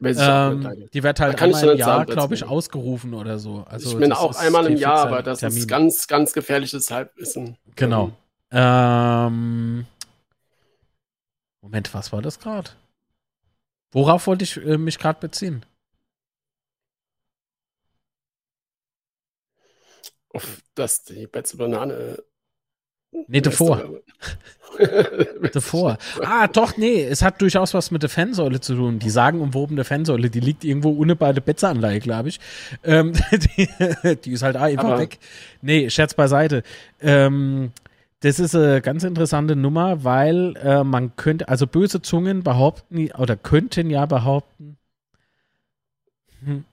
Nicht, Ähm, die wird halt einmal im Jahr, glaube ich, ausgerufen oder so. Also ich bin auch einmal im Jahr, aber das Termin. ist ganz, ganz gefährliches Halbwissen. Genau. Ähm, Moment, was war das gerade? Worauf wollte ich äh, mich gerade beziehen? Auf, das die Betze Banane. Äh, nee, davor. [LAUGHS] [LAUGHS] davor. Ah, doch, nee, es hat durchaus was mit der Fansäule zu tun. Die sagen sagenumwobene Fansäule, die liegt irgendwo ohne beide Betzeanleihe, glaube ich. Ähm, [LAUGHS] die, die, ist halt einfach Aber. weg. Nee, Scherz beiseite. Ähm, das ist eine ganz interessante Nummer, weil äh, man könnte, also böse Zungen behaupten oder könnten ja behaupten, hm,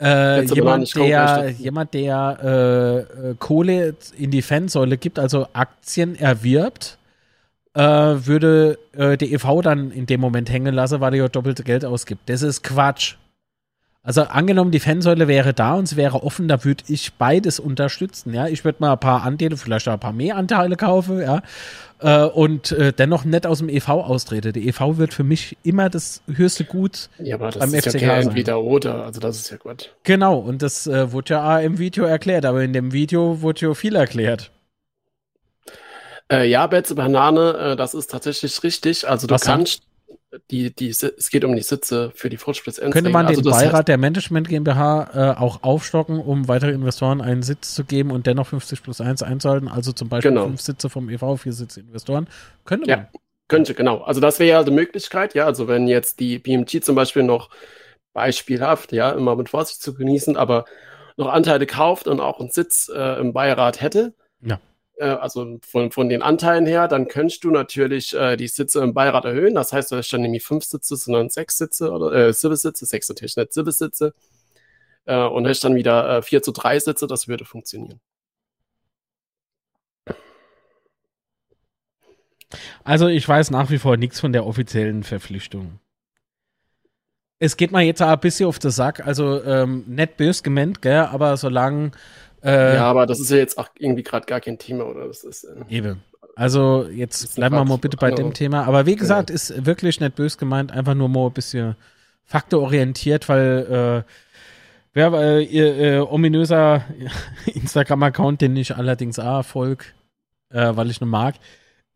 äh, jemand, der, jemand, der äh, äh, Kohle in die Fansäule gibt, also Aktien erwirbt, äh, würde äh, die EV dann in dem Moment hängen lassen, weil er ja doppelte Geld ausgibt. Das ist Quatsch. Also angenommen, die Fansäule wäre da und es wäre offen, da würde ich beides unterstützen. Ja, ich würde mal ein paar Anteile, vielleicht auch ein paar mehr Anteile kaufen, ja, äh, und äh, dennoch nicht aus dem EV austrete. Der EV wird für mich immer das höchste Gut ja, aber das beim ist FCK ja kein entweder oder, also das ist ja gut. Genau, und das äh, wurde ja im Video erklärt, aber in dem Video wurde ja viel erklärt. Äh, ja, Betze Banane, das ist tatsächlich richtig. Also du Was kannst die, die, es geht um die Sitze für die Fruchtspitz Könnte man also den Beirat der Management GmbH äh, auch aufstocken, um weitere Investoren einen Sitz zu geben und dennoch 50 plus 1 einzuhalten? Also zum Beispiel genau. fünf Sitze vom EV, vier Sitze Investoren. Könnte man. Ja, könnte, genau. Also das wäre ja eine Möglichkeit, ja. Also wenn jetzt die BMG zum Beispiel noch beispielhaft, ja, immer mit Vorsicht zu genießen, aber noch Anteile kauft und auch einen Sitz äh, im Beirat hätte, ja also von, von den Anteilen her, dann könntest du natürlich äh, die Sitze im Beirat erhöhen. Das heißt, du hast dann nämlich fünf Sitze, sondern sechs Sitze oder äh, Civis-Sitze, sechs natürlich nicht Civis-Sitze. Äh, und hast dann wieder äh, vier zu drei Sitze, das würde funktionieren. Also ich weiß nach wie vor nichts von der offiziellen Verpflichtung. Es geht mal jetzt ein bisschen auf den Sack, also ähm, nicht bös gemeint, gell, aber solange äh, ja, aber das ist ja jetzt auch irgendwie gerade gar kein Thema, oder? Das ist, äh, eben. Also jetzt bleiben wir mal bitte bei dem Thema. Aber wie gesagt, ja. ist wirklich nicht bös gemeint, einfach nur mal ein bisschen faktororientiert, weil äh, wer äh, ihr äh, ominöser [LAUGHS] Instagram-Account, den ich allerdings auch folge, äh, weil ich nur mag,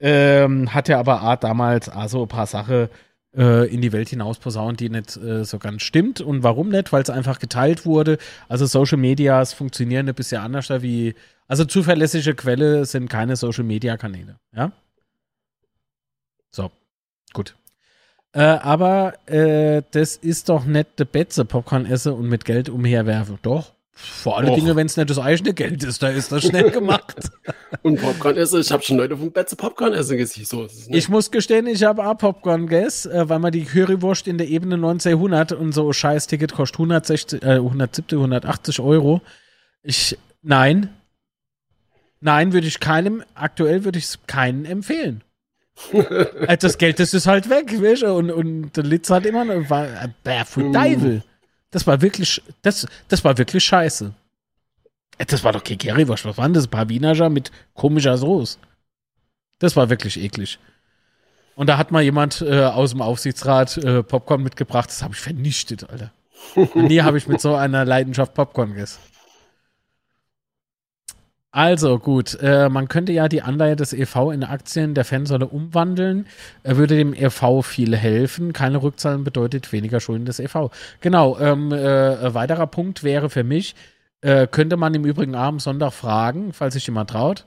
ähm, hat ja aber auch damals auch so ein paar Sachen in die Welt hinaus posaunt, die nicht äh, so ganz stimmt. Und warum nicht? Weil es einfach geteilt wurde. Also Social Medias funktionieren ein bisschen anders wie. Also zuverlässige Quelle sind keine Social Media Kanäle. Ja. So, gut. Äh, aber äh, das ist doch nicht der Betze Popcorn esse und mit Geld umherwerfen. Doch. Vor allen Dingen, wenn es nicht das eigene Geld ist, da ist das schnell [LAUGHS] gemacht. und Popcorn essen, ich habe schon Leute vom Betze Popcorn essen gesehen. So ich muss gestehen, ich habe auch Popcorn gegessen, äh, weil man die Currywurst in der Ebene 1900 und so scheiß Ticket kostet 160, äh, 170, 180 Euro. Ich, nein. Nein, würde ich keinem, aktuell würde ich es keinen empfehlen. [LAUGHS] Äh, das Geld, das ist halt weg, weißt du? Und, und der Litz hat immer noch, war, äh, Barefoot Devil. Das war wirklich, das, das war wirklich scheiße. Äh, das war doch kein Currywurst. Was waren das? Ein paar Wienerger mit komischer Soße. Das war wirklich eklig. Und da hat mal jemand äh, aus dem Aufsichtsrat äh, Popcorn mitgebracht. Das habe ich vernichtet, Alter. [LAUGHS] nie habe ich mit so einer Leidenschaft Popcorn gegessen. Also gut, äh, man könnte ja die Anleihe des EV in Aktien der Fansäule umwandeln. Er würde dem EV viel helfen. Keine Rückzahlen bedeutet weniger Schulden des EV. Genau, ähm, äh, weiterer Punkt wäre für mich, äh, könnte man im Übrigen am Sonntag fragen, falls sich jemand traut,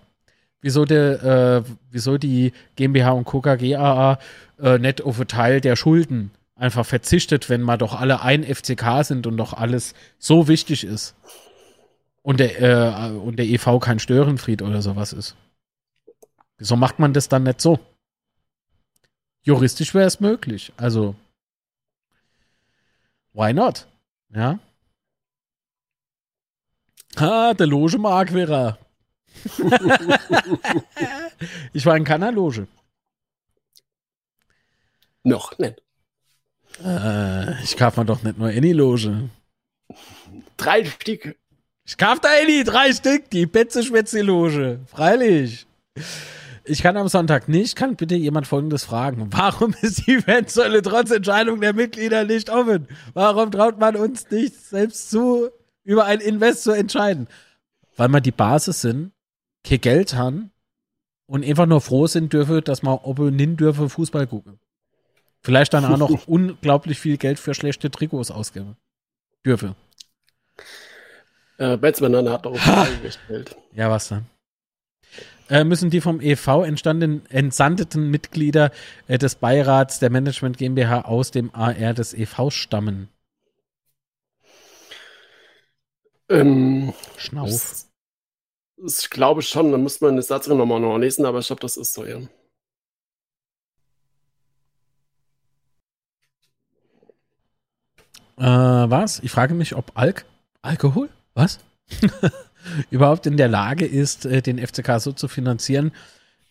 wieso, der, äh, wieso die GmbH und Co. KGAA äh, nicht auf einen Teil der Schulden einfach verzichtet, wenn man doch alle ein FCK sind und doch alles so wichtig ist und der, äh, und der EV kein Störenfried oder sowas ist. Wieso macht man das dann nicht so? Juristisch wäre es möglich. Also, why not? Ja. Ah, der Loge mag wäre [LAUGHS] ich war in keiner Loge. Noch nicht. Äh, ich kaufe mir doch nicht nur any Loge. Drei Stück. Ich kauf da die drei Stück, die Betze-Schwätze-Loge. Freilich. Ich kann am Sonntag nicht. Kann bitte jemand Folgendes fragen. Warum [LAUGHS] ist die Fansäule trotz Entscheidung der Mitglieder nicht offen? Warum traut man uns nicht selbst zu, über ein Invest zu entscheiden? Weil wir die Basis sind, kein Geld haben und einfach nur froh sind dürfe, dass man nicht dürfe Fußball gucken. Vielleicht dann auch noch [LAUGHS] unglaublich viel Geld für schlechte Trikots ausgeben dürfe. Äh, Batsman hat noch eine Frage gestellt. Ja, was dann? Äh, müssen die vom EV entstandenen, entsandeten Mitglieder äh, des Beirats der Management GmbH aus dem AR des EV stammen? Ähm, Schnauf. das- Ich glaube schon, da muss man eine Satzung nochmal noch lesen, aber ich glaube, das ist so, ja. Äh, was? Ich frage mich, ob Alk Alkohol? Was? [LAUGHS] Überhaupt in der Lage ist, äh, den FCK so zu finanzieren,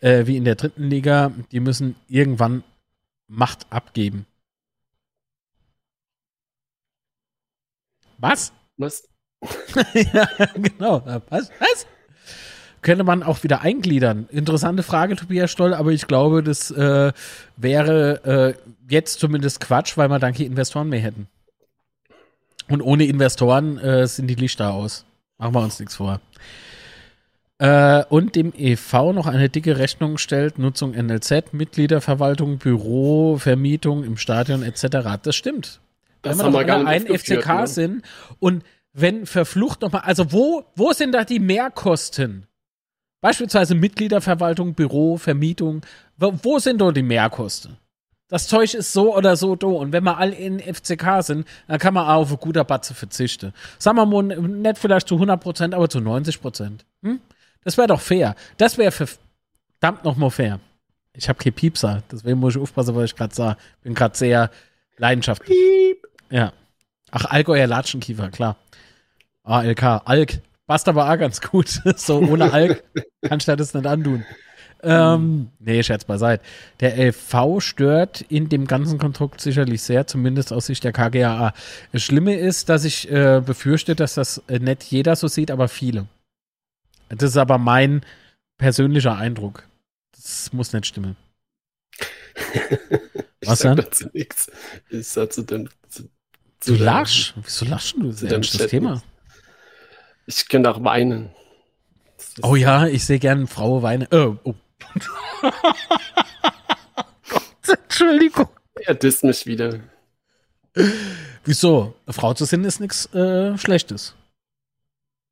äh, wie in der dritten Liga. Die müssen irgendwann Macht abgeben. Was? Was? [LAUGHS] ja, genau. Was? Was? Könnte man auch wieder eingliedern? Interessante Frage, Tobias Stoll, aber ich glaube, das äh, wäre äh, jetzt zumindest Quatsch, weil wir dann keine Investoren mehr hätten. Und ohne Investoren äh, sind die Lichter aus. Machen wir uns nichts vor. Äh, und dem EV noch eine dicke Rechnung stellt, Nutzung NLZ, Mitgliederverwaltung, Büro, Vermietung im Stadion etc. Das stimmt Das wenn wir nicht ein FCK ne? sind und wenn verflucht nochmal, also wo, wo sind da die Mehrkosten? Beispielsweise Mitgliederverwaltung, Büro, Vermietung. Wo, wo sind da die Mehrkosten? Das Zeug ist so oder so da. Und wenn wir alle in FCK sind, dann kann man auch auf eine gute Batze verzichten. Sagen wir mal, nicht vielleicht zu 100 Prozent, aber zu 90 Prozent. Hm? Das wäre doch fair. Das wäre verdammt nochmal fair. Ich habe kein Piepser, deswegen muss ich aufpassen, was ich gerade sage. Bin gerade sehr leidenschaftlich. Ja. Ach, Allgäuer Latschenkiefer, klar. ALK, Alk. Passt aber auch ganz gut. [LAUGHS] so ohne Alk kannst du das nicht antun. Ähm, nee, Scherz beiseite. Der LV stört in dem ganzen Konstrukt sicherlich sehr, zumindest aus Sicht der KGAA. Das Schlimme ist, dass ich äh, befürchte, dass das äh, nicht jeder so sieht, aber viele. Das ist aber mein persönlicher Eindruck. Das muss nicht stimmen. [LAUGHS] Ich Was sag denn? dazu nichts. Ich sag zu dem. Zu, Du zu- lachst? Wieso lachst du? Das ist Chat Thema. Ich könnte auch weinen. Das Oh ja, ich sehe gerne Frau weinen. Oh, oh. Gott, Entschuldigung. Er disst mich wieder. Wieso? Eine Frau zu sein ist nichts äh, Schlechtes.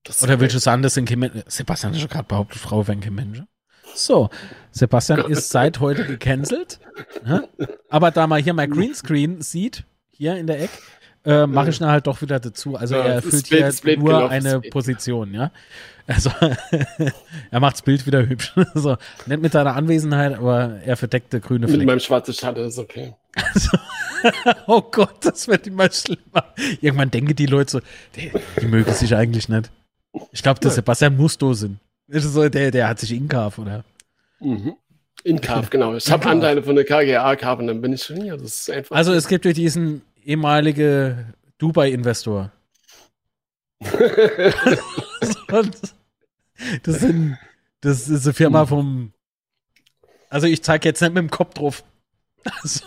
Das Oder willst du sagen, das sind keine Men- Sebastian hat schon gerade behauptet, Frau wären keine Menschen. So, Sebastian ist seit heute gecancelt. Ne? Aber da man hier mein Greenscreen sieht, hier in der Ecke, äh, mache ich ihn halt doch wieder dazu. Also Ja, er erfüllt blöd- hier blöd nur gelaufen, eine. Position, ja. Also [LAUGHS] er macht das Bild wieder hübsch. [LAUGHS] so, nicht mit seiner Anwesenheit, aber er verdeckte grüne Mit Flecken. meinem schwarzen Schatten ist okay. [LAUGHS] Oh Gott, das wird immer schlimmer. Irgendwann denken die Leute so, die, die mögen sich eigentlich nicht. Ich glaube, der Sebastian muss da sind. Das ist so, der, der hat sich inkaf, oder? Mhm. In Karf, genau. Ich habe. Anteile von der KGA Karf und dann bin ich schon hier. Das ist einfach. Also es gibt ja diesen ehemalige Dubai-Investor. [LAUGHS] Das sind, das ist eine Firma vom, also ich zeige jetzt nicht mit dem Kopf drauf. Also,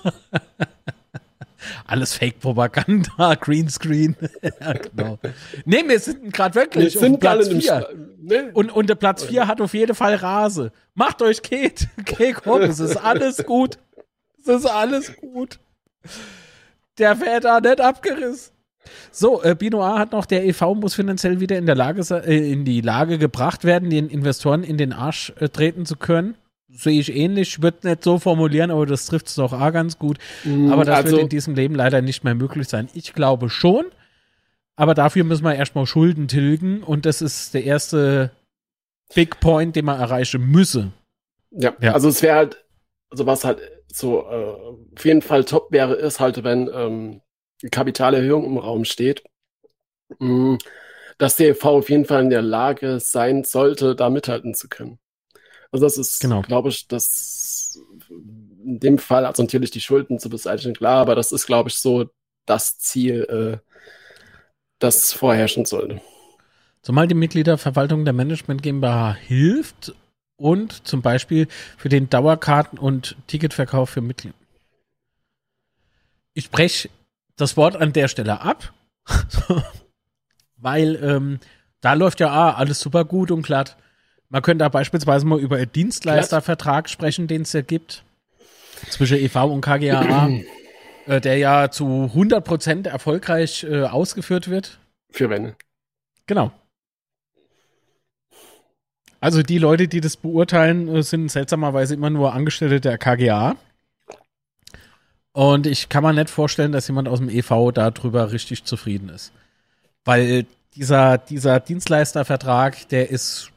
[LAUGHS] alles Fake-Propaganda, [LAUGHS] Greenscreen. ja, genau. Nee, wir sind gerade wir wirklich auf sind Platz alle im 4. Sta- ne? Und, und der Platz 4 hat auf jeden Fall Rase. Macht euch Kate. Kate komm, es ist alles gut. Es ist alles gut. Der wird da nicht abgerissen. So, äh, Bino A hat noch, der EV muss finanziell wieder in der Lage äh, in die Lage gebracht werden, den Investoren in den Arsch äh, treten zu können. Sehe ich ähnlich, ich würde nicht so formulieren, aber das trifft es doch auch ganz gut. Aber das also, wird in diesem Leben leider nicht mehr möglich sein. Ich glaube schon, aber dafür müssen wir erstmal Schulden tilgen und das ist der erste Big Point, den man erreichen müsse. ja, Ja. also es wäre halt, also was halt so äh, auf jeden Fall top wäre, ist halt, wenn ähm, Kapitalerhöhung im Raum steht, mh, dass der EV auf jeden Fall in der Lage sein sollte, da mithalten zu können. Also das ist, Genau. glaube ich, das in dem Fall, also natürlich die Schulden zu beseitigen, klar, aber das ist, glaube ich, so das Ziel, äh, das vorherrschen sollte. Zumal die Mitgliederverwaltung der Management GmbH hilft und zum Beispiel für den Dauerkarten- und Ticketverkauf für Mitglieder. Ich breche das Wort an der Stelle ab, [LAUGHS] weil ähm, da läuft ja ah, alles super gut und glatt. Man könnte da beispielsweise mal über einen Dienstleistervertrag sprechen, den es ja gibt zwischen EV und KGAA, [CLEARS THROAT] äh, der ja zu 100% erfolgreich äh, ausgeführt wird. Für wenn. Genau. Also die Leute, die das beurteilen, äh, sind seltsamerweise immer nur Angestellte der KGA. Und ich kann mir nicht vorstellen, dass jemand aus dem EV darüber richtig zufrieden ist. Weil dieser, dieser Dienstleistervertrag, der ist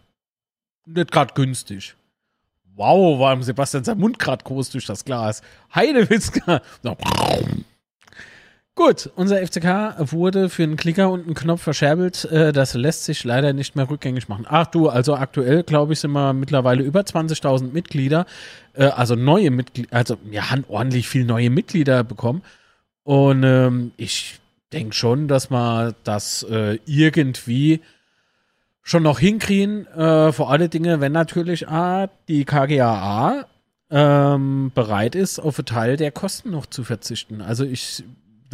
nicht gerade günstig. Wow, war Sebastian sein Mund gerade groß durch das Glas. Heidewitzka. Gut, unser FCK wurde für einen Klicker und einen Knopf verscherbelt. Äh, das lässt sich leider nicht mehr rückgängig machen. Ach du, also aktuell, glaube ich, sind wir mittlerweile über 20.000 Mitglieder. Äh, also neue Mitglieder, also wir haben ordentlich viel neue Mitglieder bekommen. Und ähm, ich denke schon, dass wir das äh, irgendwie schon noch hinkriegen. Äh, vor alle Dinge, wenn natürlich A, die KGAA ähm, bereit ist, auf einen Teil der Kosten noch zu verzichten. Also ich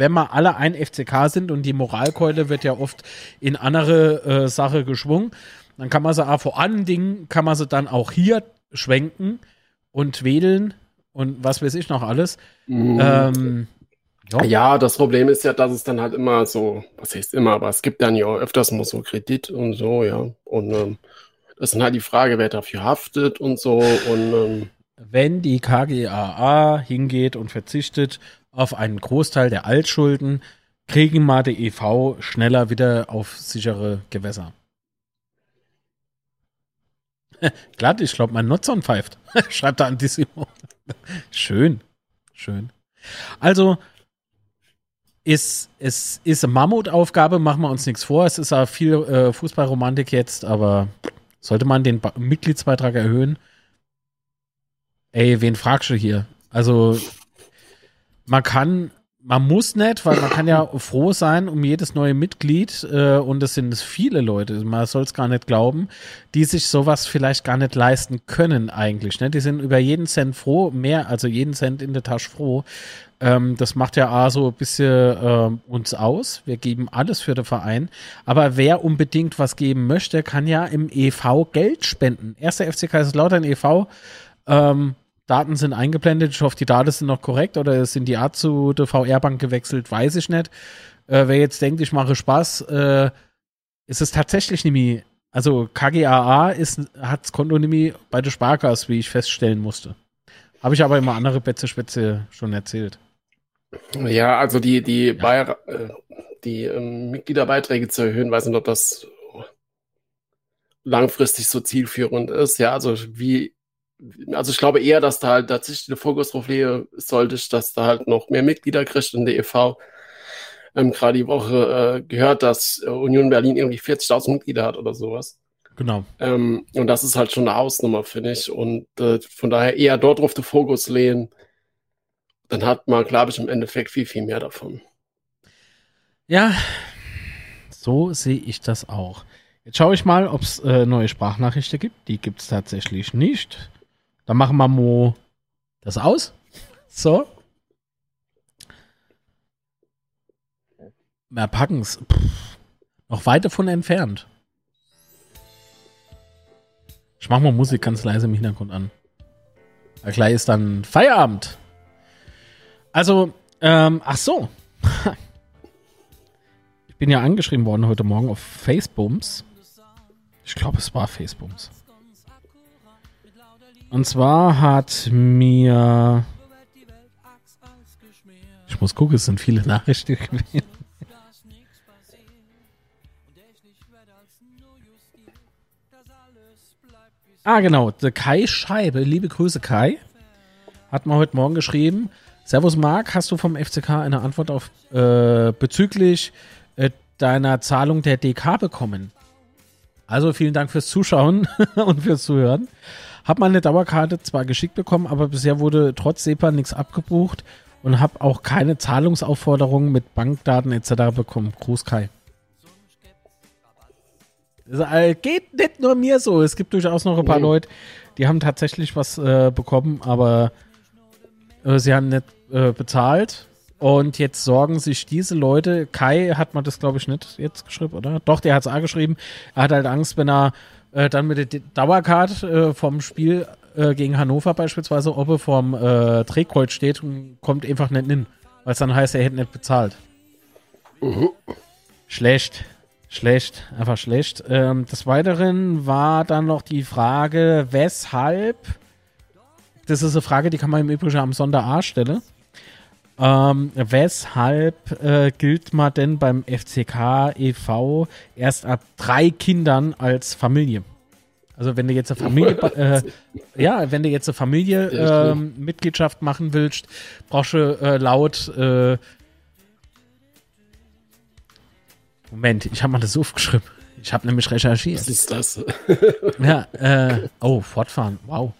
wenn wir alle ein FCK sind und die Moralkeule wird ja oft in andere äh, Sache geschwungen, dann kann man sie auch vor allen Dingen, kann man sie dann auch hier schwenken und wedeln und was weiß ich noch alles. Mhm. Ähm, ja. ja. das Problem ist ja, dass es dann halt immer so, was heißt immer, aber es gibt dann ja öfters mal so Kredit und so, ja. Und ähm, das ist dann halt die Frage, wer dafür haftet und so. Und ähm, wenn die KGAA hingeht und verzichtet auf einen Großteil der Altschulden, kriegen die EV schneller wieder auf sichere Gewässer. [LAUGHS] Glatt, ich glaube, mein Nutzern pfeift, [LAUGHS] schreibt der Antissimo. [LAUGHS] schön, schön. Also, ist, es ist eine Mammutaufgabe, machen wir uns nichts vor. Es ist auch viel äh, Fußballromantik jetzt, aber sollte man den ba Mitgliedsbeitrag erhöhen? Ey, wen fragst du hier? Also, man kann, man muss nicht, weil man kann ja [CLEARS THROAT] froh sein um jedes neue Mitglied äh, und es sind viele Leute, man soll es gar nicht glauben, die sich sowas vielleicht gar nicht leisten können eigentlich. Ne? Die sind über jeden Cent froh, mehr, also jeden Cent in der Tasche froh. Ähm, das macht ja A so ein bisschen ähm, uns aus. Wir geben alles für den Verein. Aber wer unbedingt was geben möchte, kann ja im EV Geld spenden. Erster FC Kaiserslautern e.V. Ähm, Daten sind eingeblendet. Ich hoffe, die Daten sind noch korrekt oder sind die Art zu der VR-Bank gewechselt, weiß ich nicht. Äh, wer jetzt denkt, ich mache Spaß, äh, ist es tatsächlich nämlich, also KGAA ist, hat das Konto nämlich bei der Sparkasse, wie ich feststellen musste. Habe ich aber immer andere Betze-Spätze schon erzählt. Ja, also die, die, ja. Bei, äh, die ähm, Mitgliederbeiträge zu erhöhen, weiß nicht, ob das langfristig so zielführend ist. Ja, also wie also ich glaube eher, dass da halt tatsächlich der Fokus drauf legen sollte, dass da halt noch mehr Mitglieder kriegt in der e.V. Ähm, Gerade die Woche äh, gehört, dass äh, Union Berlin irgendwie 40.000 Mitglieder hat oder sowas. Genau. Ähm, und das ist halt schon eine Hausnummer, finde ich. Und äh, von daher eher dort drauf den Fokus lehnen. Dann hat man, glaube ich, im Endeffekt viel, viel mehr davon. Ja, so sehe ich das auch. Jetzt schaue ich mal, ob es äh, neue Sprachnachrichten gibt. Die gibt es tatsächlich nicht. Dann machen wir mal das aus. [LAUGHS] So. Wir packen es. Noch weit davon entfernt. Ich mach mal Musik ganz leise im Hintergrund an. Weil gleich ist dann Feierabend. Also, ähm, ach so. [LAUGHS] ich bin ja angeschrieben worden heute Morgen auf Facebooks. Ich glaube, es war Facebooks. Und zwar hat mir. Ich muss gucken, es sind viele Nachrichten gewesen. Ah, genau. Der Kai Scheibe, liebe Grüße Kai, hat mir heute Morgen geschrieben. Servus Marc, hast du vom FCK eine Antwort auf äh, bezüglich äh, deiner Zahlung der DK bekommen? Also vielen Dank fürs Zuschauen [LAUGHS] und fürs Zuhören. Hab mal eine Dauerkarte zwar geschickt bekommen, aber bisher wurde trotz SEPA nichts abgebucht und habe auch keine Zahlungsaufforderungen mit Bankdaten etc. bekommen. Gruß Kai. Äh, geht nicht nur mir so. Es gibt durchaus noch ein paar oh. Leute, die haben tatsächlich was äh, bekommen, aber äh, sie haben nicht äh, bezahlt. Und jetzt sorgen sich diese Leute, Kai hat man das glaube ich nicht jetzt geschrieben, oder? Doch, der hat es auch geschrieben. Er hat halt Angst, wenn er äh, dann mit der Dauercard äh, vom Spiel äh, gegen Hannover beispielsweise, ob er vorm äh, Drehkreuz steht und kommt einfach nicht hin, weil es dann heißt, er hätte nicht bezahlt. Mhm. Schlecht. Schlecht, einfach schlecht. Ähm, des Weiteren war dann noch die Frage, weshalb, das ist eine Frage, die kann man im Übrigen am Sonder A stellen. Ähm, weshalb äh, gilt man denn beim FCK e.V. erst ab drei Kindern als Familie? Also wenn du jetzt eine Familie, äh, ja, wenn du jetzt eine Familie äh, Mitgliedschaft machen willst, brauchst du äh, laut äh, Moment, ich habe mal das aufgeschrieben. Ich habe nämlich recherchiert. Was ist das? ja, äh, oh, fortfahren. Wow.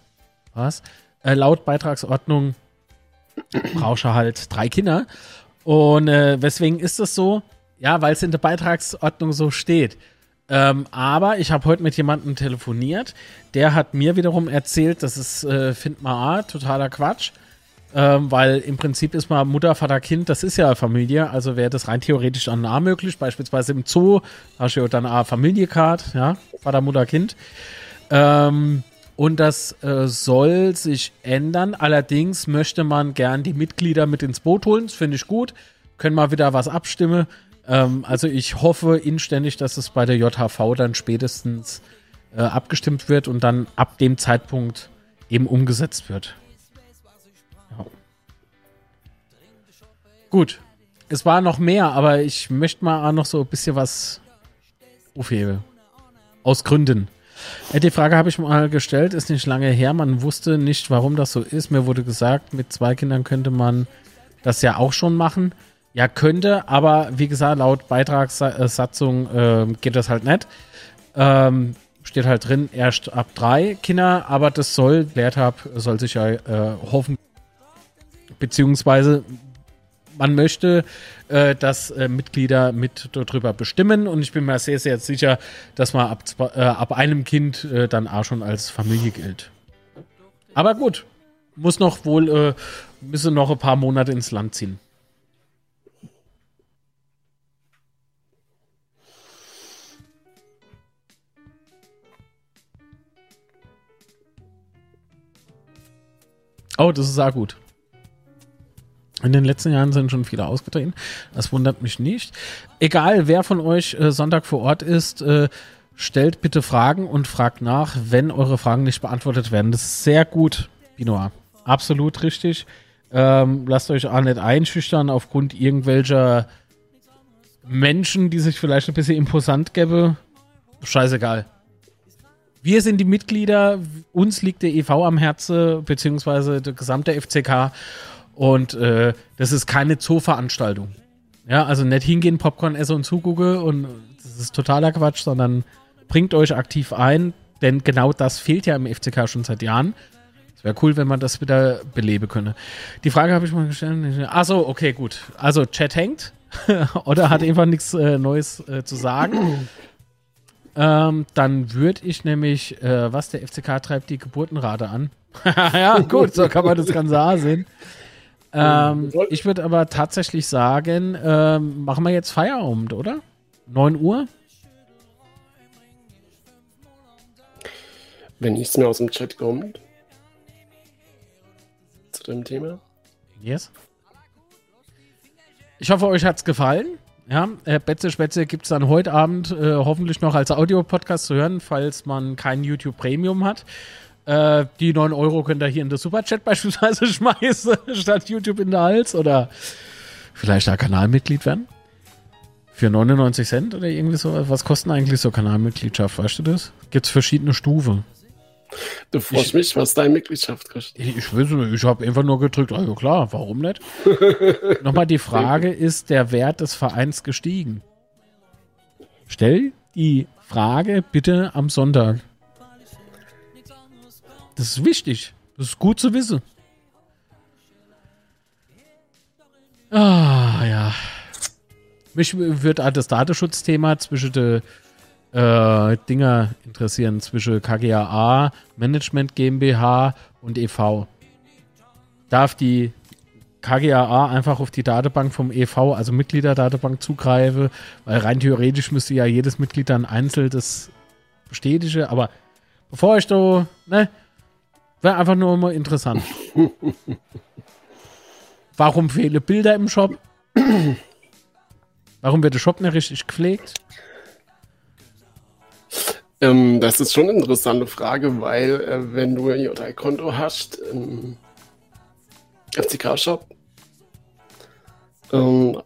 Was? Äh, laut Beitragsordnung du halt drei Kinder. Und äh, weswegen ist das so? Ja, weil es in der Beitragsordnung so steht. Ähm, aber ich habe heute mit jemandem telefoniert, der hat mir wiederum erzählt, das ist, äh, find mal A, totaler Quatsch. Ähm, weil im Prinzip ist mal Mutter, Vater, Kind, das ist ja Familie, also wäre das rein theoretisch dann nah möglich. Beispielsweise im Zoo hast du ja dann eine Familie-Card, ja, Vater, Mutter, Kind. Ähm, und das äh, soll sich ändern. Allerdings möchte man gern die Mitglieder mit ins Boot holen. Das finde ich gut. Können mal wieder was abstimmen. Ähm, also ich hoffe inständig, dass es bei der JHV dann spätestens äh, abgestimmt wird und dann ab dem Zeitpunkt eben umgesetzt wird. Gut. Es war noch mehr, aber ich möchte mal noch so ein bisschen was aufheben. Aus Gründen. Äh, die Frage habe ich mal gestellt, ist nicht lange her. Man wusste nicht, warum das so ist. Mir wurde gesagt, mit zwei Kindern könnte man das ja auch schon machen. Ja, könnte, aber wie gesagt, laut Beitragssatzung äh, geht das halt nicht. Ähm, steht halt drin, erst ab drei Kinder, aber das soll, Wert hab, soll sich ja äh, hoffen, beziehungsweise man möchte, äh, dass äh, Mitglieder mit darüber bestimmen und ich bin mir sehr, sehr sicher, dass man ab, äh, ab einem Kind äh, dann auch schon als Familie gilt. Aber gut, muss noch wohl, äh, müssen noch ein paar Monate ins Land ziehen. Oh, das ist auch gut. In den letzten Jahren sind schon viele ausgetreten. Das wundert mich nicht. Egal, wer von euch äh, Sonntag vor Ort ist, äh, stellt bitte Fragen und fragt nach, wenn eure Fragen nicht beantwortet werden. Das ist sehr gut, Binoir. Absolut richtig. Ähm, lasst euch auch nicht einschüchtern aufgrund irgendwelcher Menschen, die sich vielleicht ein bisschen imposant gäbe. Scheißegal. Wir sind die Mitglieder, uns liegt der EV am Herzen, beziehungsweise der gesamte FCK. Und äh, das ist keine Zoo-Veranstaltung. Ja, also nicht hingehen, Popcorn essen und zugucken und das ist totaler Quatsch, sondern bringt euch aktiv ein, denn genau das fehlt ja im FCK schon seit Jahren. Es wäre cool, wenn man das wieder beleben könne. Die Frage habe ich mal gestellt. Achso, okay, gut. Also Chat hängt [LAUGHS] oder hat einfach nichts äh, Neues äh, zu sagen. [CLEARS THROAT] ähm, dann würde ich nämlich, äh, was der FCK treibt, die Geburtenrate an. [LAUGHS] ja, gut, so kann man das Ganze sehen. Ähm, ich würde aber tatsächlich sagen, ähm, machen wir jetzt Feierabend, oder? 9 Uhr? Wenn nichts mehr aus dem Chat kommt. Zu dem Thema. Yes. Ich hoffe, euch hat es gefallen. Ja, äh, Betze Spätze gibt es dann heute Abend äh, hoffentlich noch als Audio-Podcast zu hören, falls man kein YouTube Premium hat. Äh, die 9 Euro könnt ihr hier in der Superchat [LAUGHS] beispielsweise schmeißen, statt YouTube in der Hals oder vielleicht da Kanalmitglied werden. Für 99 Cent oder irgendwie so. Was kosten eigentlich so Kanalmitgliedschaft? Weißt du das? Gibt es verschiedene Stufen. Du fragst mich, was deine Mitgliedschaft kostet. Ich, ich weiß nicht, ich habe einfach nur gedrückt, also klar, warum nicht? [LAUGHS] Nochmal die Frage, ist der Wert des Vereins gestiegen? Stell die Frage bitte am Sonntag. Das ist wichtig. Das ist gut zu wissen. Ah, ja. Mich würde das Datenschutzthema zwischen den äh, Dinger interessieren, zwischen KGAA, Management GmbH und e.V. Darf die KGAA einfach auf die Datenbank vom e.V., also Mitgliederdatenbank, zugreifen? Weil rein theoretisch müsste ja jedes Mitglied dann einzeln das bestätigen. Aber bevor ich da, ne, Wäre einfach nur mal interessant. [LAUGHS] Warum fehlen Bilder im Shop? Warum wird der Shop nicht richtig gepflegt? Ähm, das ist schon eine interessante Frage, weil äh, wenn du ein J3-Konto hast im FCK-Shop, ähm,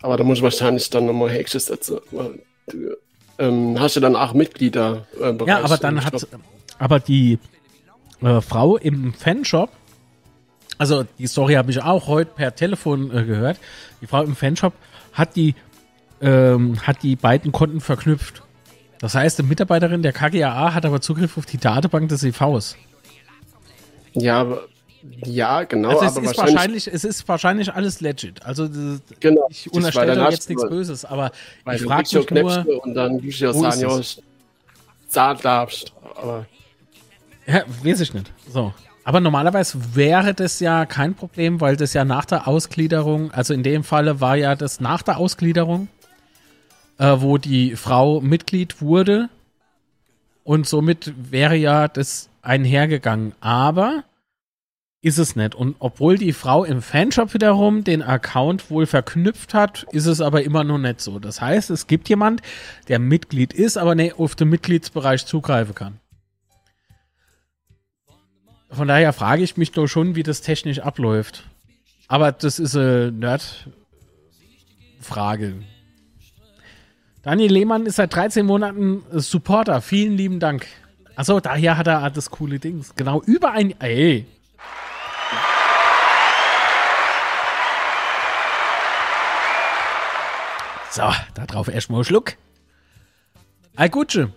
aber da muss ich wahrscheinlich dann nochmal Häkchen setzen. Weil du, ähm, hast du dann auch Mitglieder. Äh, ja, aber dann hat aber die äh, Frau im Fanshop, also die Story habe ich auch heute per Telefon äh, gehört. Die Frau im Fanshop hat die ähm, hat die beiden Konten verknüpft. Das heißt, eine Mitarbeiterin der KGAA hat aber Zugriff auf die Datenbank des EVs. Ja, aber ja, genau. Also es, ist wahrscheinlich, wahrscheinlich, es ist wahrscheinlich alles legit. Also genau, ich unterstelle da jetzt nichts Böses, aber ich frage mich nur... Und dann Lucio Sanyo darfst, aber... Ja, weiß ich nicht. So. Aber normalerweise wäre das ja kein Problem, weil das ja nach der Ausgliederung, also in dem Falle war ja das nach der Ausgliederung, äh, wo die Frau Mitglied wurde und somit wäre ja das einhergegangen. Aber ist es nicht. Und obwohl die Frau im Fanshop wiederum den Account wohl verknüpft hat, ist es aber immer noch nicht so. Das heißt, es gibt jemand, der Mitglied ist, aber nicht auf den Mitgliedsbereich zugreifen kann. Von daher frage ich mich doch schon, wie das technisch abläuft. Aber das ist eine Nerd-Frage. Daniel Lehmann ist seit 13 Monaten Supporter. Vielen lieben Dank. Achso, daher hat er das coole Ding. Genau über ein. Ey, So, da drauf erstmal einen Schluck. Algutsche.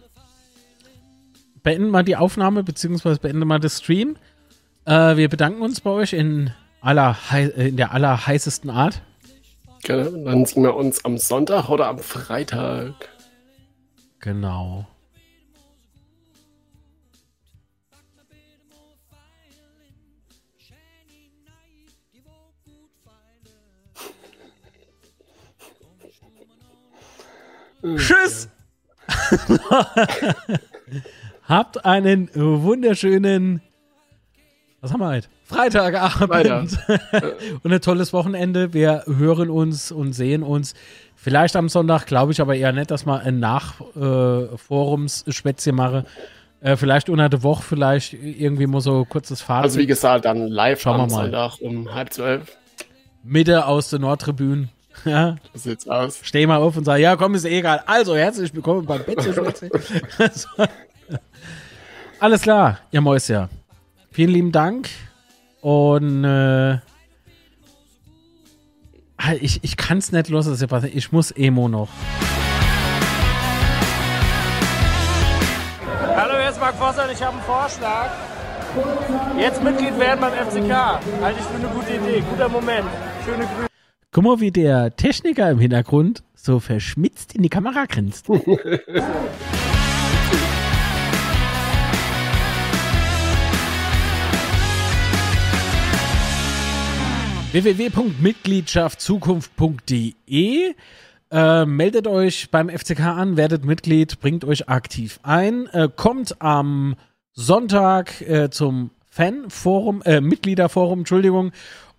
Beenden wir die Aufnahme, beziehungsweise beenden wir das Stream. Äh, wir bedanken uns bei euch in, aller, äh, in der allerheißesten Art. Genau, dann sehen wir uns am Sonntag oder am Freitag. Genau. Tschüss! [LAUGHS] Habt einen wunderschönen, was haben wir heute? Freitagabend [LAUGHS] und ein tolles Wochenende. Wir hören uns und sehen uns. Vielleicht am Sonntag, glaube ich aber eher nicht, dass wir ein Nachforums-Spätzchen äh, machen. Äh, vielleicht unter der Woche, vielleicht irgendwie mal so kurzes Fazit. Also wie gesagt, dann live Schauen am Sonntag um halb zwölf. Mitte aus der Nordtribüne. [LAUGHS] Ja. So sieht's aus. Steh mal auf und sag, ja, komm, ist eh egal. Also, herzlich willkommen beim Betze [LAUGHS] [LAUGHS] Alles klar, ihr Mäuschen. Vielen lieben Dank. Und äh, ich, ich kann es nicht los, Sebastian. Ich muss Emo noch. Hallo, hier ist Marc Vosser und ich habe einen Vorschlag. Jetzt Mitglied werden beim FCK. Halte ich für eine gute Idee. Guter Moment. Schöne Grüße. Guck mal, wie der Techniker im Hintergrund so verschmitzt in die Kamera grinst. [LAUGHS] www.mitgliedschaftzukunft.de äh, meldet euch beim FCK an, werdet Mitglied, bringt euch aktiv ein, äh, kommt am Sonntag äh, zum Fanforum, äh, Mitgliederforum, Entschuldigung,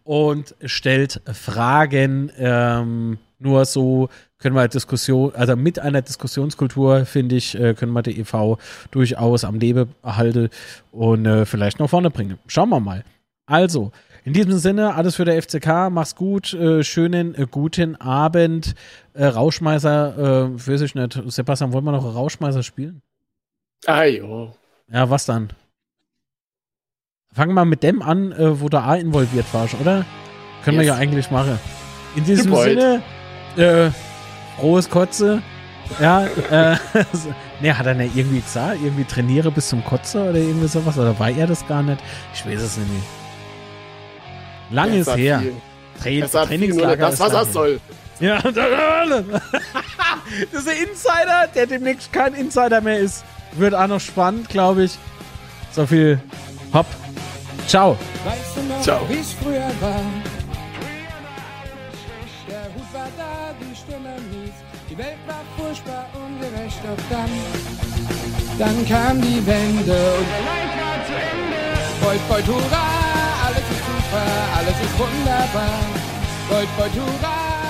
und stellt Fragen. Ähm, nur so können wir Diskussion, also mit einer Diskussionskultur, finde ich, äh, können wir die EV durchaus am Leben erhalten und äh, vielleicht nach vorne bringen. Schauen wir mal. Also, in diesem Sinne, alles für der FCK. Mach's gut. Äh, schönen, äh, guten Abend. Äh, Rauschmeißer, äh, weiß ich nicht. Sebastian, wollen wir noch Rauschmeißer spielen? Ah, jo. Ja, was dann? Fangen wir mit dem an, äh, wo der A involviert war, oder? Können yes. wir ja eigentlich machen. In diesem Gebäude. Sinne, äh, frohes Kotze. Ja, äh, [LAUGHS] ne, hat er nicht irgendwie gesagt, irgendwie trainiere bis zum Kotze oder irgendwie sowas, oder war er das gar nicht? Ich weiß es nicht. Lange ist her. Tra Trainingslager. Das, was das soll. Ja, [LAUGHS] [LAUGHS] das ist ein Insider, der demnächst kein Insider mehr ist. Wird auch noch spannend, glaube ich. So viel Hopp. Ciao. Weißt du noch, Ciao. wie es früher war? Der Hut war da, die Stimme mies. Die Welt war furchtbar ungerecht, doch dann, dann kam die Wende und der Leid war zu Ende. Beut, beut, hurra, alles ist super, alles ist wunderbar. Beut, beut, hurra.